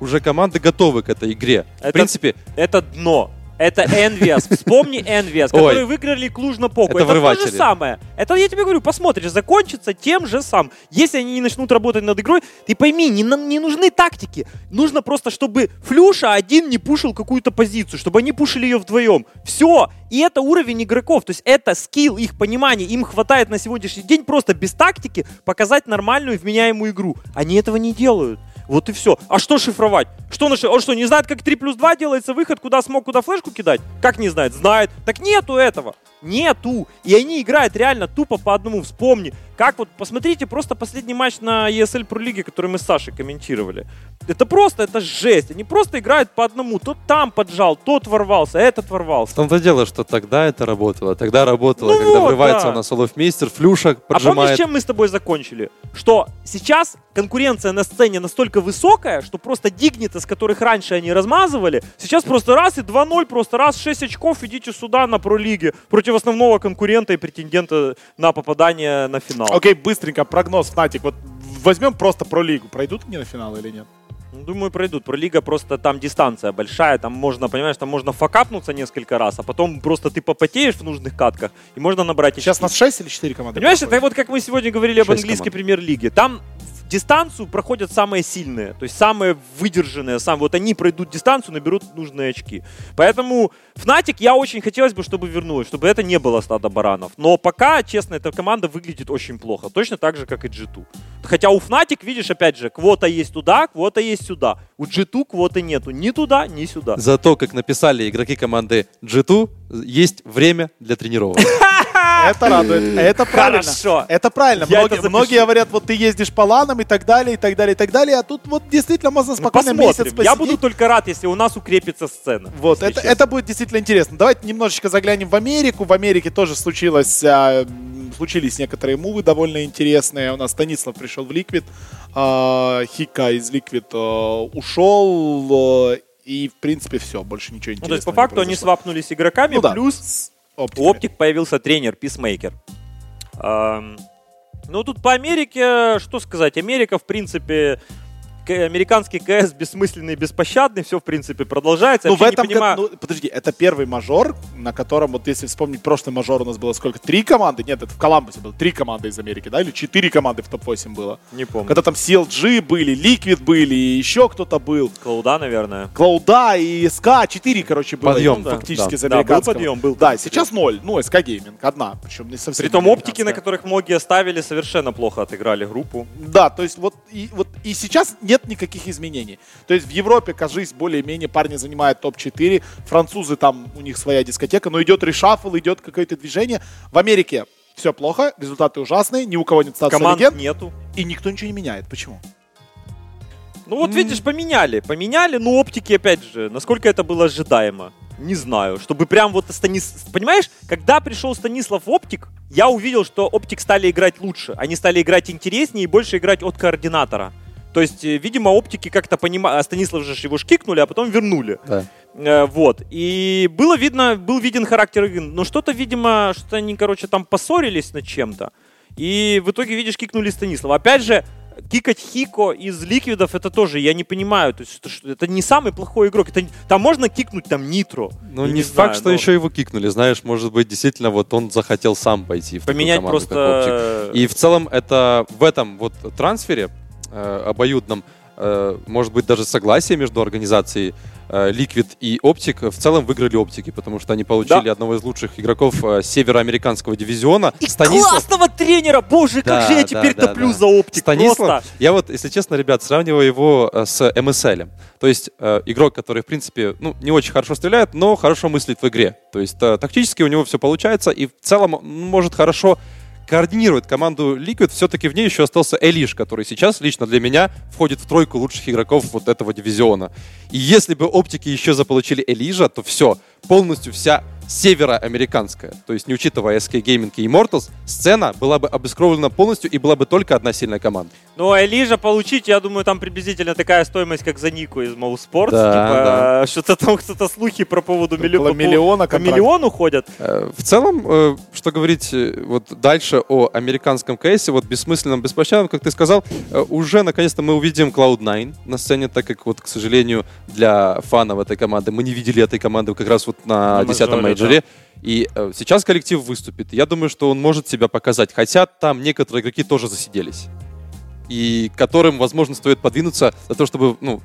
уже команды готовы к этой игре. Это- В принципе, Это дно. Это Envious. Вспомни Envious, которые выиграли Клуж-Напоку. Это Это, то же самое. Это, я тебе говорю, посмотришь, закончится тем же самым. Если они не начнут работать над игрой, ты пойми, не, не нужны тактики. Нужно просто, чтобы Флюша один не пушил какую-то позицию, чтобы они пушили ее вдвоем. Все. И это уровень игроков. То есть это скилл, их понимание. Им хватает на сегодняшний день просто без тактики показать нормальную вменяемую игру. Они этого не делают. Вот и все. А что шифровать? Что наши? Он что, не знает, как 3 плюс 2 делается выход, куда смог, куда флешку кидать? Как не знает? Знает. Так нету этого. Нету. И они играют реально тупо по одному. Вспомни. Как вот, посмотрите просто последний матч на ESL Pro Лиге, который мы с Сашей комментировали. Это просто, это жесть. Они просто играют по одному. Тот там поджал, тот ворвался, этот В ворвался. том-то дело, что тогда это работало. Тогда работало, Ну когда вот, врывается да. на солов-мейстер, флюша А помнишь, поджимает. чем мы с тобой закончили? Что сейчас конкуренция на сцене настолько высокая, что просто дигниты, с которых раньше они размазывали, сейчас просто раз и 2-0, просто раз 6 очков, идите сюда на пролиге против основного конкурента и претендента на попадание на финал. Окей, быстренько, прогноз, Фнатик. Вот возьмем просто про лигу. Пройдут они на финал или нет? Ну, Думаю, пройдут. Пролига просто там дистанция большая, там можно, понимаешь, там можно факапнуться несколько раз, а потом просто ты попотеешь в нужных катках, и можно набрать Сейчас очки. нас 6 или 4 команды? Понимаешь, проходит? это вот как мы сегодня говорили об английской премьер-лиге. Там дистанцию проходят самые сильные, то есть самые выдержанные, сам, вот они пройдут дистанцию, наберут нужные очки. Поэтому Fnatic я очень хотелось бы, чтобы вернулась, чтобы это не было стадо баранов. Но пока, честно, эта команда выглядит очень плохо. Точно так же, как и G2. Хотя у Fnatic, видишь, опять же, квота есть туда, квота есть сюда. У G2 квоты нету ни туда, ни сюда. Зато, как написали игроки команды G2, есть время для тренировок. <laughs> Это радует. Это правильно. Хорошо. Это правильно. Я Многие, это многие говорят, вот ты ездишь по ланам и так далее, и так далее, и так далее. А тут вот действительно можно Ну, спокойно месяц посмотрим. посидеть. Я буду только рад, если у нас укрепится сцена. Вот, это, честно. это будет действительно интересно. Давайте немножечко заглянем в Америку. В Америке тоже случилось, а, случились некоторые мувы довольно интересные. У нас Станислав пришел в Liquid, а, Хико из Liquid а, ушел, а, и в принципе все, больше ничего Ну, интересного то есть, по факту, они свапнулись игроками, Ну да, плюс у OpTic появился тренер, писмейкер. Ну, тут по Америке, что сказать, Америка, в принципе, американский КС бессмысленный, беспощадный, все, в принципе, продолжается. Ну, в Вообще не этом понимаю- году, ну, подожди, это первый мажор, на котором, вот если вспомнить, прошлый мажор у нас было сколько? Три команды? Нет, это в Коламбусе было три команды из Америки, да? Или четыре команды в топ-8 было? Не помню. Когда там CLG были, Liquid были, и еще кто-то был. Клауда, наверное. Клауда и SK, 4, короче, было Подъем, да. фактически Да. с Да, был американского. подъем, был Да, сейчас ноль. Ну, SK Gaming, одна, причем не совсем Притом оптики, на которых многие ставили, совершенно плохо отыграли группу. Да, то есть вот и, вот и сейчас нет никаких изменений. То есть в Европе, кажись, более-менее парни занимают топ-4, французы там, у них своя дискотека, но идет решафл, идет какое-то движение. В Америке все плохо, результаты ужасные, ни у кого нет статуса Команд легенд, нету. и никто ничего не меняет. Почему? Ну вот видишь, поменяли. Поменяли, но оптики, опять же, насколько это было ожидаемо. Не знаю, чтобы прям вот Станис... Понимаешь, когда пришел Станислав Оптик, я увидел, что Оптик стали играть лучше. Они стали играть интереснее и больше играть от координатора. То есть, э, видимо, оптики как-то понимали... А Станислав же его шкикнули, а потом вернули. Да. Э, вот. И было видно, был виден характер игры. Но что-то, видимо, что они, короче, там поссорились над чем-то. И в итоге, видишь, кикнули Станислава. Опять же, кикать Хико из ликвидов, это тоже, я не понимаю. То есть, что- что- это не самый плохой игрок. Это, там можно кикнуть там Нитро. Ну, не, знаю, факт, что но еще его кикнули. Знаешь, может быть, действительно, вот он захотел сам пойти в Поменять команду, просто... И в целом это в этом вот трансфере э, обоюдном, э, может быть, даже согласие между организацией э, Liquid и Optic в целом выиграли Оптики, потому что они получили Да. одного из лучших игроков э, североамериканского дивизиона. И Станислав- классного тренера! Боже, Да, как же я теперь да, топлю да. за оптик. Станислав, Просто. я вот, если честно, ребят, сравниваю его э, с MSL. То есть э, игрок, который, в принципе, ну, не очень хорошо стреляет, но хорошо мыслит в игре. То есть э, тактически у него все получается, и в целом он может хорошо координирует команду Liquid, все-таки в ней еще остался Элиш, который сейчас лично для меня входит в тройку лучших игроков вот этого дивизиона. И если бы оптики еще заполучили Элижа, то все, полностью вся североамериканская, то есть не учитывая SK Gaming и Immortals, сцена была бы обескровлена полностью и была бы только одна сильная команда. Ну, а Элижа получить, я думаю, там приблизительно такая стоимость, как за Нику из Моу Sports. Да, типа, да. что-то там кто-то слухи про поводу миллиона. Около миллиона по миллиону ходят. Э, В целом, э, что говорить э, вот дальше о американском кейсе, вот бессмысленном, беспощадном, как ты сказал, уже наконец-то мы увидим Cloud9 на сцене, так как вот, к сожалению, для фанов этой команды мы не видели этой команды как раз вот на На 10-м мажоре, мейджоре. И э, сейчас коллектив выступит. Я думаю, что он может себя показать. Хотя там некоторые игроки тоже засиделись. И которым, возможно, стоит подвинуться для того, чтобы, ну,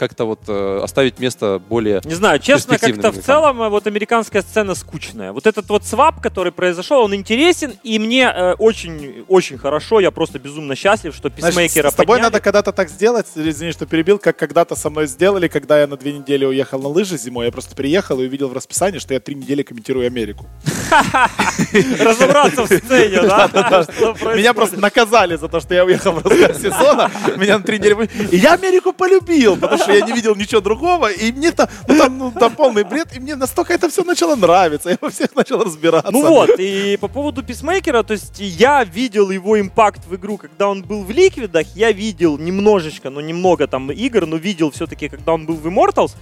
как-то вот э, оставить место более... Не знаю, честно, как-то в целом э, вот американская сцена скучная. Вот этот вот свап, который произошел, он интересен, и мне э, очень, очень хорошо, я просто безумно счастлив, что писмейкера с, с тобой подняли. надо когда-то так сделать, извини, что перебил, как когда-то со мной сделали, когда я на две недели уехал на лыжи зимой. Я просто приехал и увидел в расписании, что я три недели комментирую Америку. <laughs> Разобраться в сцене, да? <laughs> Меня просто наказали за то, что я уехал в разгар сезона. Меня на три недели... И я Америку полюбил, потому что я не видел ничего другого. И мне там, ну, там, ну, там полный бред. И мне настолько это все начало нравиться. Я во всех начал разбираться. Ну вот, и по поводу писмейкера, то есть я видел его импакт в игру, когда он был в Ликвидах, я видел немножечко, ну немного там игр, но видел все-таки, когда он был в Immortals.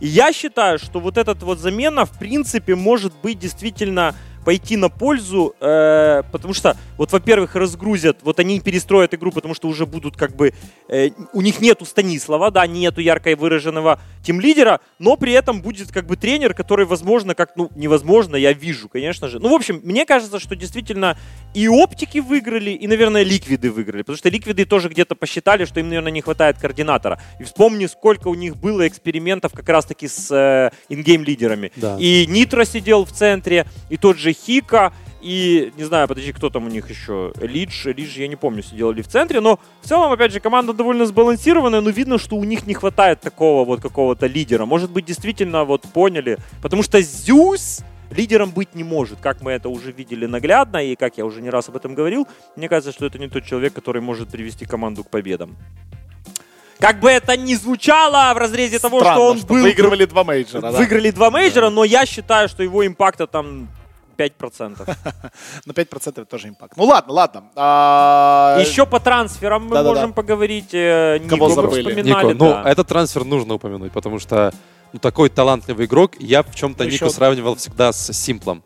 И я считаю, что вот эта вот замена, в принципе, может быть действительно пойти на пользу, э, потому что, вот, во-первых, разгрузят, вот они перестроят игру, потому что уже будут как бы, э, у них нету Станислава, да, нету ярко выраженного тим-лидера, но при этом будет как бы тренер, который, возможно, как, ну, невозможно, я вижу, конечно же. Ну, в общем, мне кажется, что действительно и оптики выиграли, и, наверное, ликвиды выиграли, потому что ликвиды тоже где-то посчитали, что им, наверное, не хватает координатора. И вспомни, сколько у них было экспериментов как раз-таки с э, ингейм-лидерами. Да. И Нитро сидел в центре, и тот же Хика, и, не знаю, подожди, кто там у них еще? Лидж, Лидж, я не помню, сидел ли в центре, но в целом, опять же, команда довольно сбалансированная, но видно, что у них не хватает такого вот какого-то лидера. Может быть, действительно вот поняли, потому что Зюс лидером быть не может, как мы это уже видели наглядно, и как я уже не раз об этом говорил, мне кажется, что это не тот человек, который может привести команду к победам. Как бы это ни звучало в разрезе того, Странно, что он что был... выигрывали два мейджора. да. Выиграли два мейджора, но я считаю, что его импакта там 5%. На 5% это тоже импакт. Ну ладно, ладно. А, Еще по трансферам мы можем поговорить. э, Кого забыли? Нико, ну, да. этот трансфер нужно упомянуть, потому что ну, такой талантливый игрок, я в чем-то Ну, Нику сравнивал всегда с Симплом.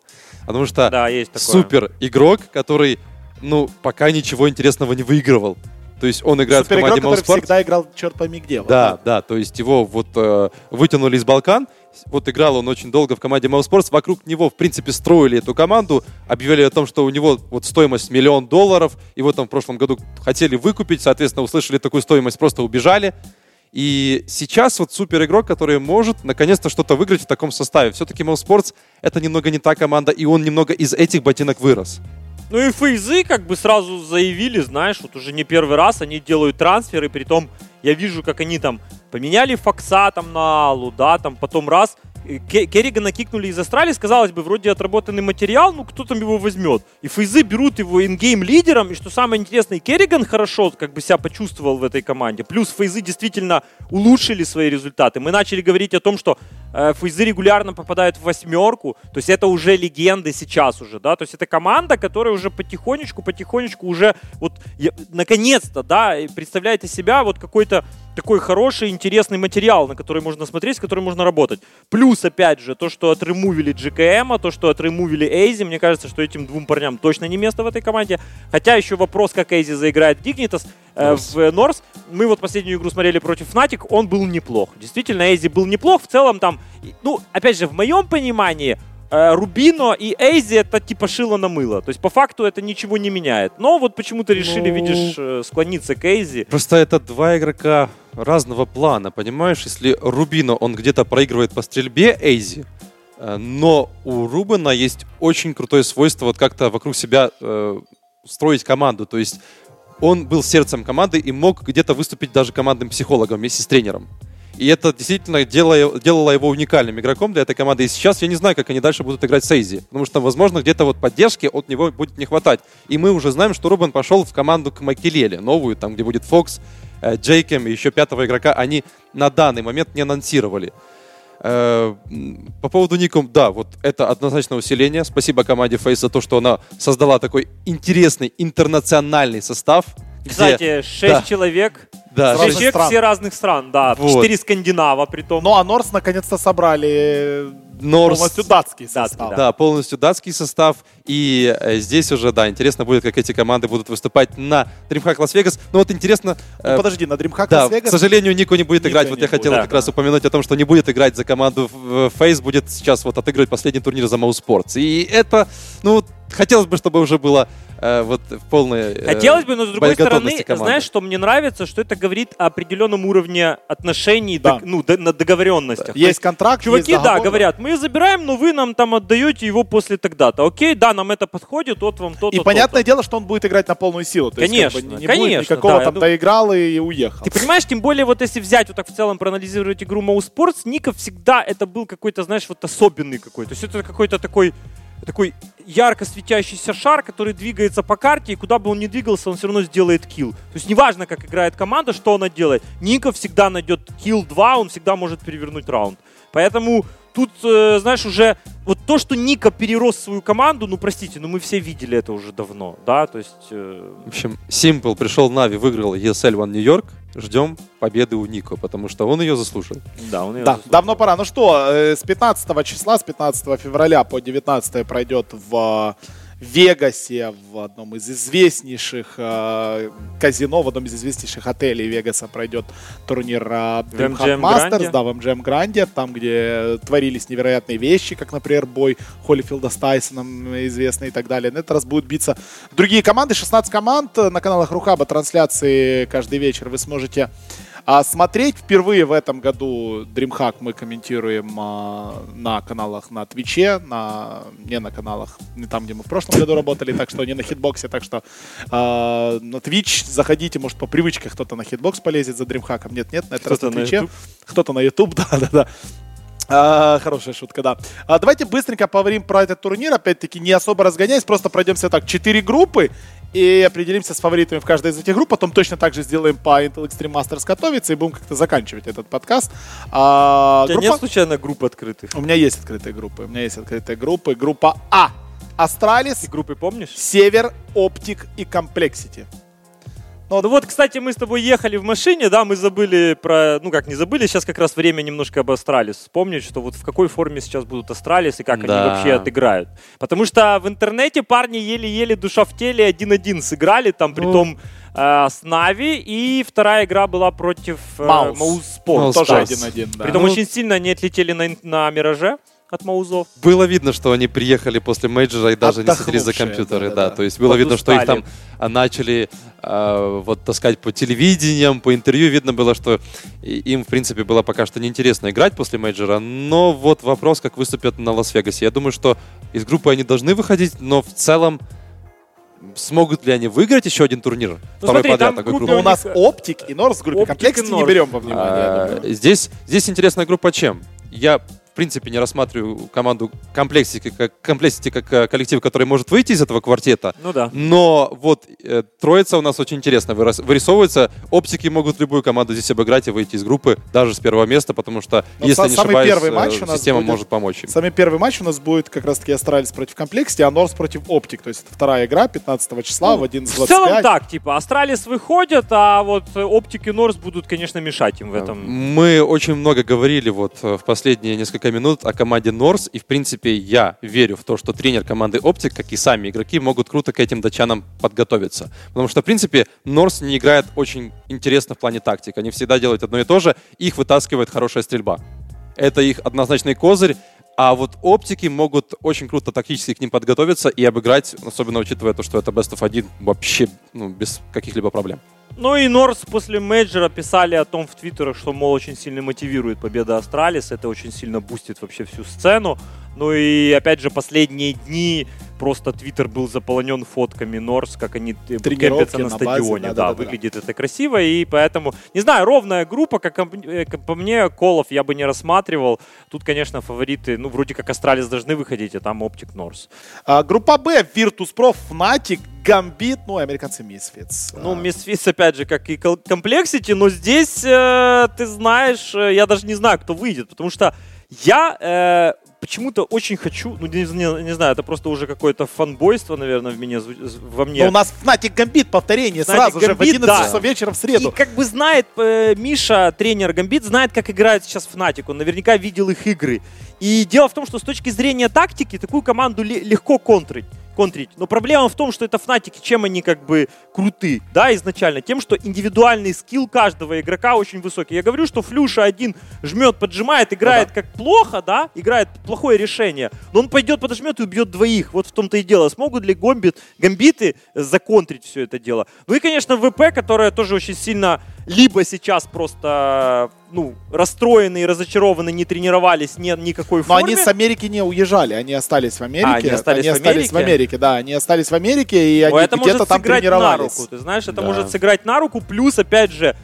Потому что Да, есть такое. супер игрок, который, ну, пока ничего интересного не выигрывал. То есть он играет в суперигрок, команде который Моуспорт. всегда играл черт пойми где. вот Да, так. да, то есть его вот э, вытянули из Балкан, вот играл он очень долго в команде Mouse вокруг него, в принципе, строили эту команду, объявляли о том, что у него вот стоимость миллион долларов, его там в прошлом году хотели выкупить, соответственно, услышали такую стоимость, просто убежали. И сейчас вот супер игрок, который может наконец-то что-то выиграть в таком составе. Все-таки Mouse это немного не та команда, и он немного из этих ботинок вырос. Ну и фейзы как бы сразу заявили, знаешь, вот уже не первый раз они делают трансферы, при том я вижу, как они там поменяли Фокса там на Аллу, да, там потом раз Ке- Керригана кикнули из Австралии, казалось бы, вроде отработанный материал, ну кто там его возьмет? И фейзы берут его ингейм лидером, и что самое интересное, Керриган хорошо как бы себя почувствовал в этой команде. Плюс фейзы действительно улучшили свои результаты. Мы начали говорить о том, что э, фейзы регулярно попадают в восьмерку, то есть это уже легенды сейчас уже, да, то есть это команда, которая уже потихонечку, потихонечку уже вот наконец-то, да, и представляет из себя вот какой-то такой хороший, интересный материал, на который можно смотреть, с которым можно работать. Плюс, опять же, то, что отремувили GKM, то, что отремувили Эйзи, мне кажется, что этим двум парням точно не место в этой команде. Хотя еще вопрос, как Эйзи заиграет Dignitas э, в Норс. Мы вот последнюю игру смотрели против Fnatic, он был неплох. Действительно, Эйзи был неплох. В целом там, ну, опять же, в моем понимании, э, Рубино и Эйзи это типа шило на мыло. То есть по факту это ничего не меняет. Но вот почему-то решили, Ну. видишь, э, склониться к Эйзи. Просто это два игрока разного плана, понимаешь? Если Рубино, он где-то проигрывает по стрельбе Эйзи, э, но у Рубена есть очень крутое свойство вот как-то вокруг себя э, строить команду. То есть он был сердцем команды и мог где-то выступить даже командным психологом вместе с тренером. И это действительно делало, делало его уникальным игроком для этой команды. И сейчас я не знаю, как они дальше будут играть с Эйзи. Потому что, возможно, где-то вот поддержки от него будет не хватать. И мы уже знаем, что Рубен пошел в команду к Макелеле, новую, там, где будет Фокс, э, Джейкем и еще пятого игрока. Они на данный момент не анонсировали. Э, По поводу Ником, да, вот это однозначно усиление. Спасибо команде Face за то, что она создала такой интересный интернациональный состав. где- Кстати, 6 Да. человек. Да, Шесть человек стран. все разных стран, да. Вот. Четыре скандинава, при том. Ну а Норс наконец-то собрали Норс, полностью датский Датский, состав. да, полностью датский состав. И э, здесь уже, да, интересно будет, как эти команды будут выступать на DreamHack Лас-Вегас. Ну вот интересно, Ну, э, подожди, на DreamHack Да, Las Vegas к сожалению, Нико не будет Нико играть. не Вот я будет, хотел да. как раз упомянуть о том, что не будет играть за команду в Фейс, будет сейчас вот отыгрывать последний турнир за Mouse Sports. И это, ну, хотелось бы, чтобы уже было э, вот в полной э, Хотелось бы, но с другой стороны, команды. знаешь, что мне нравится, что это говорит о определенном уровне отношений, Да. дог- ну, д- на договоренностях. Есть есть контракт, Чуваки, есть да, говорят, мы забираем, но вы нам там отдаете его после тогда-то. Окей, да, нам это подходит, вот вам то-то, И то-то. понятное дело, что он будет играть на полную силу. То есть, как бы, Конечно, не конечно, будет никакого да, там ду- доиграл и уехал. Ты понимаешь, тем более, вот если взять вот так в целом проанализировать игру Mouse Sports, Ников всегда это был какой-то, знаешь, вот особенный какой-то. То есть это какой-то такой такой ярко светящийся шар, который двигается по карте, и куда бы он ни двигался, он все равно сделает килл. То есть неважно, как играет команда, что она делает. Ников всегда найдет килл 2, он всегда может перевернуть раунд. Поэтому тут, э, знаешь, уже вот то, что Ника перерос свою команду, ну простите, но мы все видели это уже давно, да, то есть... э, В общем, Simple пришел в Нави, выиграл ESL One New York. Ждем победы у Нико, потому что он ее заслужил. да, он её Да, заслужил. давно пора. Ну что, э, с 15 числа, с 15 февраля по 19 пройдет в Вегасе, в одном из известнейших э, казино, в одном из известнейших отелей Вегаса пройдет турнир э, MGM Masters, да, в MGM Гранде, там, где творились невероятные вещи, как, например, бой Холлифилда с Тайсоном известный и так далее. На этот раз будут биться другие команды, 16 команд на каналах Рухаба, трансляции каждый вечер вы сможете а смотреть впервые в этом году DreamHack мы комментируем а, на каналах на Твиче, на, не на каналах, не там, где мы в прошлом году работали, так что не на хитбоксе, так что а, на Twitch заходите, может по привычке кто-то на хитбокс полезет за DreamHack, нет, нет, на этот раз Кто-то на на Твиче, кто-то на YouTube, <laughs> да-да-да. А, хорошая шутка, да. А, давайте быстренько поговорим про этот турнир. Опять-таки, не особо разгоняясь, просто пройдемся так. Четыре группы и определимся с фаворитами в каждой из этих групп. Потом точно так же сделаем по Intel Extreme Masters Катовице и будем как-то заканчивать этот подкаст. А, У тебя группа- нет случайно групп открытых? У меня есть открытые группы. У меня есть открытые группы. Группа А. Astralis, Ты группы помнишь? Север, OpTic и Complexity. Ну вот, кстати, мы с тобой ехали в машине, да, мы забыли про, ну как не забыли, сейчас как раз время немножко об Astralis вспомнить, что вот в какой форме сейчас будут Astralis и как Да. они вообще отыграют. Потому что в интернете парни еле-еле душа в теле 1-1 сыграли, там при Ну. том э, с Na'Vi, и вторая игра была против э, Mouse. Mousesports. Mouse Тоже Stars. один-один, да. Притом Ну. очень сильно они отлетели на, на Мираже от Маузов. Было видно, что они приехали после мейджора и даже не садились за компьютеры. Да, да-да-да. то есть было видно, что их там Подустали. а, начали а, вот таскать по телевидениям, по интервью. Видно было, что им, в принципе, было пока что неинтересно играть после мейджора. Но вот вопрос, как выступят на Лас-Вегасе. Я думаю, что из группы они должны выходить, но в целом смогут ли они выиграть еще один турнир? Второй смотри, подряд такой Но крупный. у нас OpTic и North в группе. OpTic Complexity не берем во внимание, А. Здесь, здесь интересная группа чем? Я, принципе, не рассматриваю команду Complexity как, Complexity как э, коллектив, который может выйти из этого квартета. Ну да. Но вот э, троица у нас очень интересно вырисовывается. Оптики могут любую команду здесь обыграть и выйти из группы, даже с первого места, потому что, Но если са- не самый ошибаюсь, первый э, матч у нас система будет- может помочь им. Самый первый матч у нас будет как раз-таки Astralis против compLexity, а North против OpTic. То есть это вторая игра 15 числа в В 11.25. целом так, типа, Astralis выходят, а вот OpTic и North будут, конечно, мешать им в этом. Мы очень много говорили вот э, в последние несколько минут о команде North, и в принципе я верю в то, что тренер команды OpTic, как и сами игроки, могут круто к этим датчанам подготовиться. Потому что, в принципе, North не играет очень интересно в плане тактик. Они всегда делают одно и то же, их вытаскивает хорошая стрельба. Это их однозначный козырь. А вот оптики могут очень круто тактически к ним подготовиться и обыграть, особенно учитывая то, что это Best of 1 вообще ну, без каких-либо проблем. Ну и North после мейджора писали о том в твиттерах, что, мол, очень сильно мотивирует победа Astralis, это очень сильно бустит вообще всю сцену. Ну и, опять же, последние дни просто твиттер был заполнен фотками North, как они э, кемпятся на, на базе, стадионе. Да, да-да-да-да. выглядит это красиво, и поэтому, не знаю, ровная группа, как, э, как по мне, Колов я бы не рассматривал. Тут, конечно, фавориты, ну, вроде как Astralis должны выходить, а там OpTic North. А, группа Б, Virtus.pro, Fnatic, Gambit, ну и американцы Misfits. Ну, Misfits, опять же, как и Complexity, но здесь, э, ты знаешь, э, я даже не знаю, кто выйдет, потому что Я э, почему-то очень хочу, ну не, не- не знаю, это просто уже какое-то фанбойство, наверное, в меня, во мне. Но у нас Fnatic Gambit повторение Fnatic сразу же в Gambit, 11 да. часов вечера в И среду. как бы знает э, Миша, тренер Гамбит, знает, как играет сейчас Fnatic. Он наверняка видел их игры. И дело в том, что с точки зрения тактики такую команду ле- легко контрить. Контрить. Но проблема в том, что это Фнатики, чем они как бы круты, да, изначально? Тем, что индивидуальный скилл каждого игрока очень высокий. Я говорю, что Флюша один жмет, поджимает, играет как плохо, да, играет плохое решение, но он пойдет, подожмет и убьет двоих. Вот в том-то и дело. Смогут ли гомбит, гамбиты законтрить все это дело? Ну и, конечно, ВП, которая тоже очень сильно либо сейчас просто ну, расстроены и разочарованы, не тренировались, нет никакой Но форме. они с Америки не уезжали, они остались в Америке. А, они остались в остались в Америке? Америке, да, они остались в Америке, и О, они это где-то может там сыграть на тренировались. руку, ты знаешь, это Да. может сыграть на руку, плюс, опять же,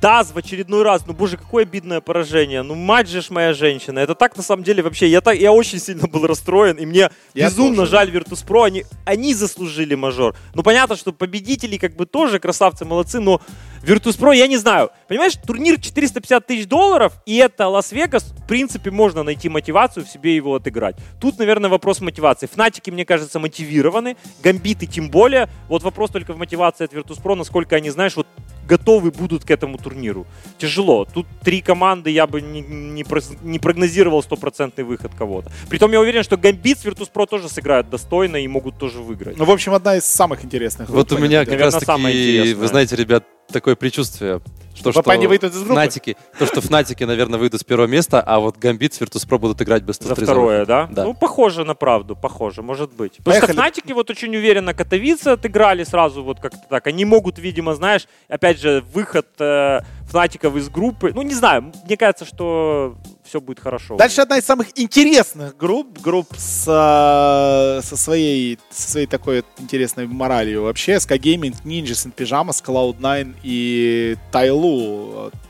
Таз в очередной раз, ну боже, какое обидное поражение, ну мать же ж моя женщина, это так на самом деле вообще, я, так, я очень сильно был расстроен, и мне Я безумно тоже. жаль Virtus.pro, они, они заслужили мажор. Ну понятно, что победители как бы тоже красавцы, молодцы, но Virtus.pro, я не знаю, понимаешь, турнир 450 тысяч долларов, и это Лас-Вегас, в принципе, можно найти мотивацию в себе его отыграть. Тут, наверное, вопрос мотивации. Фнатики, мне кажется, мотивированы, гамбиты тем более. Вот вопрос только в мотивации от Virtus.pro, насколько они, знаешь, вот готовы будут к этому турниру. Тяжело. Тут три команды, я бы не, не, не прогнозировал стопроцентный выход кого-то. Притом я уверен, что Гамбит с Virtus.pro тоже сыграют достойно и могут тоже выиграть. Ну, в общем, одна из самых интересных. Вот у меня как раз таки, вы знаете, ребят, такое предчувствие, что, ВП что не выйдут из группы? Фнатики, то, что Фнатики, наверное, выйдут с первого места, а вот Гамбит с Virtus.pro будут играть без За второе, да? Да. Ну, похоже на правду, похоже, может быть. Потому Поехали. что Фнатики вот очень уверенно Катовицы отыграли сразу вот как-то так. Они могут, видимо, знаешь, опять же, выход э, Фнатиков из группы. Ну, не знаю, мне кажется, что все будет хорошо. Дальше одна из самых интересных групп, групп с, э, со, своей, со своей такой интересной моралью вообще. SK Gaming, Ninjas in Pyjamas, Cloud9 и TyLoo.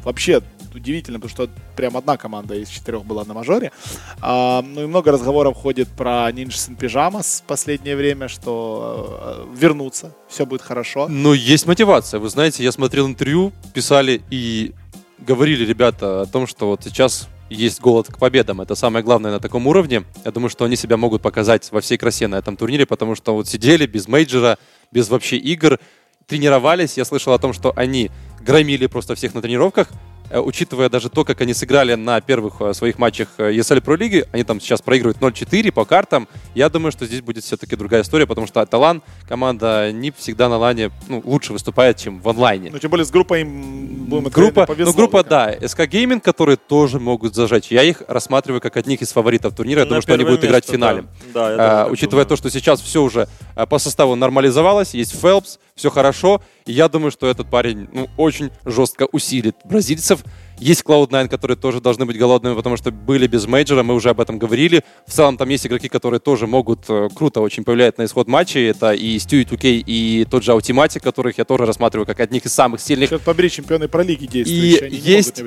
Вообще удивительно, потому что прям одна команда из четырех была на мажоре. А, ну и много разговоров ходит про Ninjas and Pyjamas в последнее время, что э, вернутся, все будет хорошо. Ну, есть мотивация. Вы знаете, я смотрел интервью, писали и говорили ребята о том, что вот сейчас есть голод к победам. Это самое главное на таком уровне. Я думаю, что они себя могут показать во всей красе на этом турнире, потому что вот сидели без мейджора, без вообще игр, тренировались. Я слышал о том, что они громили просто всех на тренировках. Э, Учитывая даже то, как они сыграли на первых э, своих матчах э, ESL Pro Лиги, они там сейчас проигрывают 0-4 по картам. Я думаю, что здесь будет все-таки другая история, потому что Талан, команда не всегда на лане ну, лучше выступает, чем в онлайне. Ну, тем более с группой им будем Группа, откровенны, повезло, ну, группа, да, SK Gaming, которые тоже могут зажечь. Я их рассматриваю как одних из фаворитов турнира. Я На думаю, что они будут играть в место, финале. Да, Да, А, учитывая думаю. то, что сейчас все уже по составу нормализовалось, есть felps, все хорошо, и я думаю, что этот парень ну, очень жестко усилит бразильцев. Есть Cloud9, которые тоже должны быть голодными, потому что были без мейджора, мы уже об этом говорили. В целом там есть игроки, которые тоже могут э, круто очень повлиять на исход матчей. Это и Stewie 2K, и тот же autimatic, которых я тоже рассматриваю как одних из самых сильных. Черт побери, чемпионы про лиги И действующие. они не есть.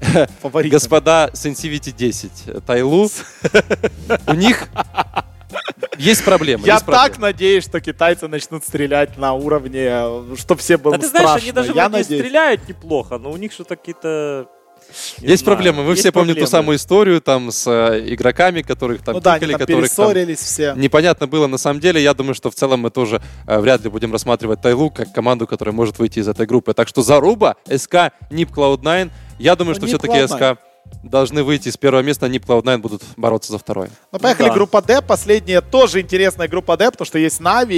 <laughs> Господа Sensivity 10, TyLoo, <laughs> у них есть проблемы. Я есть так проблемы. надеюсь, что китайцы начнут стрелять на уровне, чтобы все было Да ты знаешь, страшно. они даже Я вроде надеюсь. стреляют неплохо, но у них что-то какие-то... не Есть знаю, проблемы. Вы есть все помните ту самую историю там с э, игроками, которых там Ну да, они тыкали, там которых там все. непонятно было на самом деле. Я думаю, что в целом мы тоже э, вряд ли будем рассматривать Тайлу как команду, которая может выйти из этой группы. Так что заруба, СК, НИП, Cloud9. Я думаю, Ну, что все-таки Cloud9. СК должны выйти с первого места, НИП, Cloud9 будут бороться за второе. Ну, поехали, да. группа D. Последняя тоже интересная группа D, потому что есть Нави,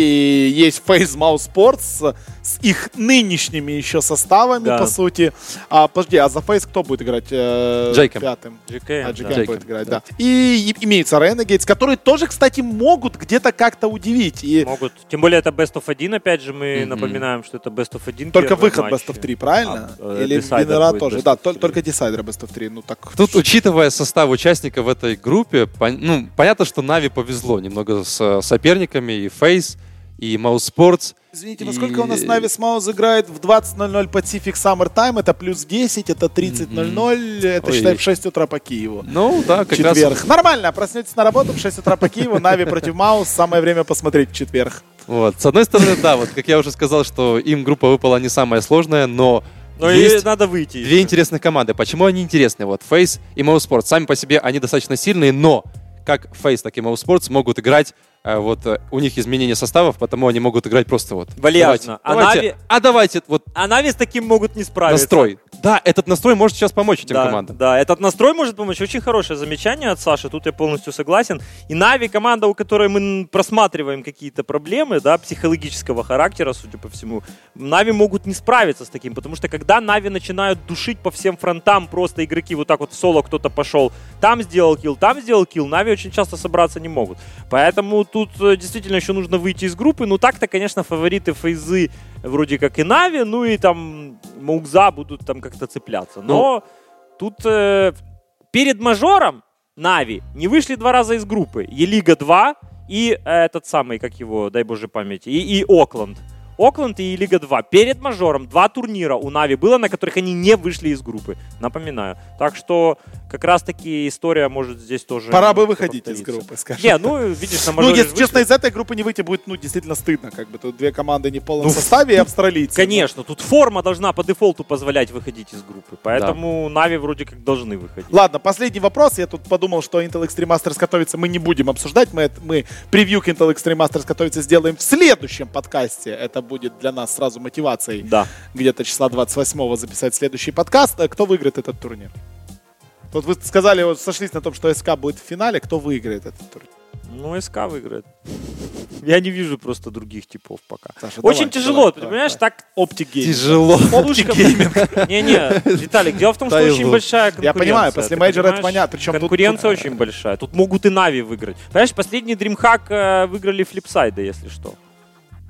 есть Face Mouse Sports с их нынешними еще составами, Да. по сути. А, подожди, а за Face кто будет играть? э, Джейком. Пятым. GKM, А, да. GKM Джейком, будет играть, да. да. И, и имеются Renegades, которые тоже, кстати, могут где-то как-то удивить. И Могут. Тем более это Best of 1, опять же, мы Мгм. напоминаем, что это Best of 1. только выход матчи. Best of 3, правильно? А, э, Или Винера тоже? Да, of тол- 3. только Decider Best of 3. Ну, так... Тут, учитывая состав участников в этой группе, пон- ну, понятно, что Нави повезло немного с э, соперниками, и Фейс, и Mouse Sports. Извините, И- во сколько у нас Нави Смаус играет в 20.00 Pacific Summer Time? Это плюс 10, это 30.00, это, Ой. считай, в 6 утра по Киеву. Ну, да, как раз четверг. Нормально, проснетесь на работу в 6 утра по Киеву, Нави против Маус, самое время посмотреть в четверг. Вот. С одной стороны, да, вот как я уже сказал, что им группа выпала не самая сложная, но Но Есть и надо выйти. Две еще. интересных команды. Почему они интересны? Вот Face и Mouse Sports. Сами по себе они достаточно сильные, но как Face, так и Sports могут играть э, вот э, у них изменение составов, потому они могут играть просто вот. Вальяжно. Давайте, А давайте, Нави- а давайте вот А Нави с таким могут не справиться. настрой. Да, этот настрой может сейчас помочь этим да, командам. Да, этот настрой может помочь. Очень хорошее замечание от Саши, тут я полностью согласен. И Na'Vi команда, у которой мы просматриваем какие-то проблемы, да, психологического характера, судя по всему, Na'Vi могут не справиться с таким, потому что когда Na'Vi начинают душить по всем фронтам, просто игроки вот так вот в соло кто-то пошел, там сделал килл, там сделал килл, Na'Vi очень часто собраться не могут. Поэтому тут э, действительно еще нужно выйти из группы. Ну так-то, конечно, фавориты фейзы вроде как и Na'Vi, ну и там маузы будут там как-то цепляться. Но тут э, перед мажором Нави не вышли два раза из группы. Елига 2 и э, этот самый, как его, дай боже памяти, и, и Окленд. Окленд и Лига 2. Перед мажором два турнира у Нави было, на которых они не вышли из группы. Напоминаю. Так что как раз-таки история может здесь тоже... Пора бы выходить из повториться. группы, скажем. Не, ну, видишь, на Ну, мажоре если вышли. честно, из этой группы не выйти будет, ну, действительно стыдно. Как бы тут две команды не в полном Ну, составе и австралийцы. Конечно, тут форма должна по дефолту позволять выходить из группы. Поэтому Na'Vi вроде как должны выходить. Ладно, последний вопрос. Я тут подумал, что Intel Extreme Masters Katowice, мы не будем обсуждать. Мы, мы превью к Intel Extreme Masters Katowice сделаем в следующем подкасте. Это будет для нас сразу мотивацией Да. где-то числа 28 записать следующий подкаст. Э, Кто выиграет этот турнир? Вот вы сказали, вот сошлись на том, что SK будет в финале. Кто выиграет этот турнир? Ну, SK выиграет. <laughs> Я не вижу просто других типов пока. Саша, Очень давай, тяжело, давай, ты давай, понимаешь, давай. так OpTic Gaming. Тяжело. Слушком... <laughs> Не-не, Виталий, дело в том, что очень большая конкуренция. Я понимаю, после мейджора это понятно, причем конкуренция очень большая. Тут могут и Na'Vi выиграть. Понимаешь, последний DreamHack э, выиграли флипсайды, если что.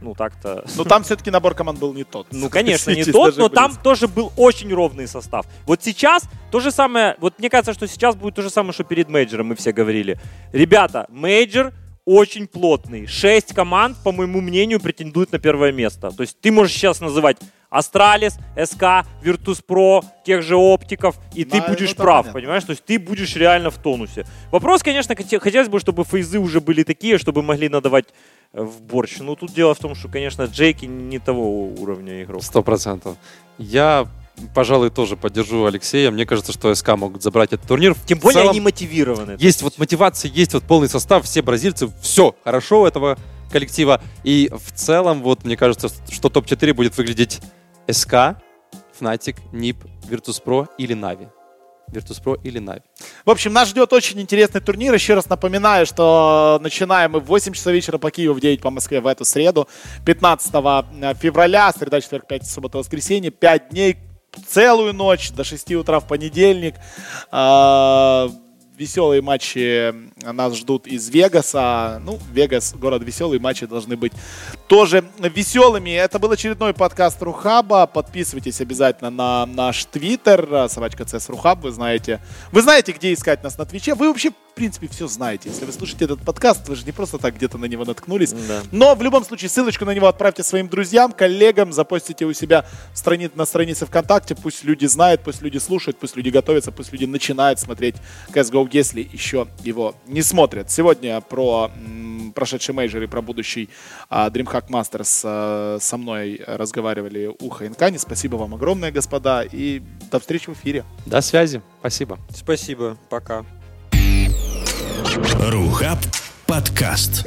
Ну, так-то... Ну, там все-таки набор команд был не тот. Ну, конечно, не тот, но там тоже был очень ровный состав. Вот сейчас то же самое, вот мне кажется, что сейчас будет то же самое, что перед мейджором мы все говорили. Ребята, мейджор очень плотный. Шесть команд, по моему мнению, претендуют на первое место. То есть ты можешь сейчас называть Astralis, SK, Virtus.pro, тех же Оптиков, и ты Да, будешь прав, понятно. понимаешь? То есть ты будешь реально в тонусе. Вопрос, конечно, хоте- хотелось бы, чтобы фейзы уже были такие, чтобы могли надавать э, в борщ. Но тут дело в том, что, конечно, Джейки не того уровня игрок. Сто процентов. Я, пожалуй, тоже поддержу Алексея. Мне кажется, что СК могут забрать этот турнир. В Тем более целом, они мотивированы. Есть вот мотивация, есть вот полный состав, все бразильцы, все хорошо у этого коллектива. И в целом, вот мне кажется, что топ-4 будет выглядеть СК, Fnatic, NiP, Virtus.pro или Navi. Virtus.pro или Navi. В общем, нас ждет очень интересный турнир. Еще раз напоминаю, что начинаем мы в 8 часов вечера по Киеву, в 9 по Москве в эту среду. 15 февраля, среда, четверг, пятница, суббота, воскресенье. 5 дней, целую ночь, до 6 утра в понедельник. А, Веселые матчи нас ждут из Вегаса. Ну, Вегас, город веселый, матчи должны быть тоже веселыми. Это был очередной подкаст Рухаба. Подписывайтесь обязательно на наш твиттер, собачка CS Рухаб, вы знаете. Вы знаете, где искать нас на Твиче. Вы вообще, в принципе, все знаете. Если вы слушаете этот подкаст, вы же не просто так где-то на него наткнулись. Да. Но в любом случае ссылочку на него отправьте своим друзьям, коллегам, запостите у себя страни- на странице ВКонтакте. Пусть люди знают, пусть люди слушают, пусть люди готовятся, пусть люди начинают смотреть CSGO, если еще его не смотрят. Сегодня про м, прошедший мейджор и про будущий а, DreamHack Masters а, со мной разговаривали Уха и Нкани. Спасибо вам огромное, господа, и до встречи в эфире. До связи. Спасибо. Спасибо, пока. Рухаб подкаст.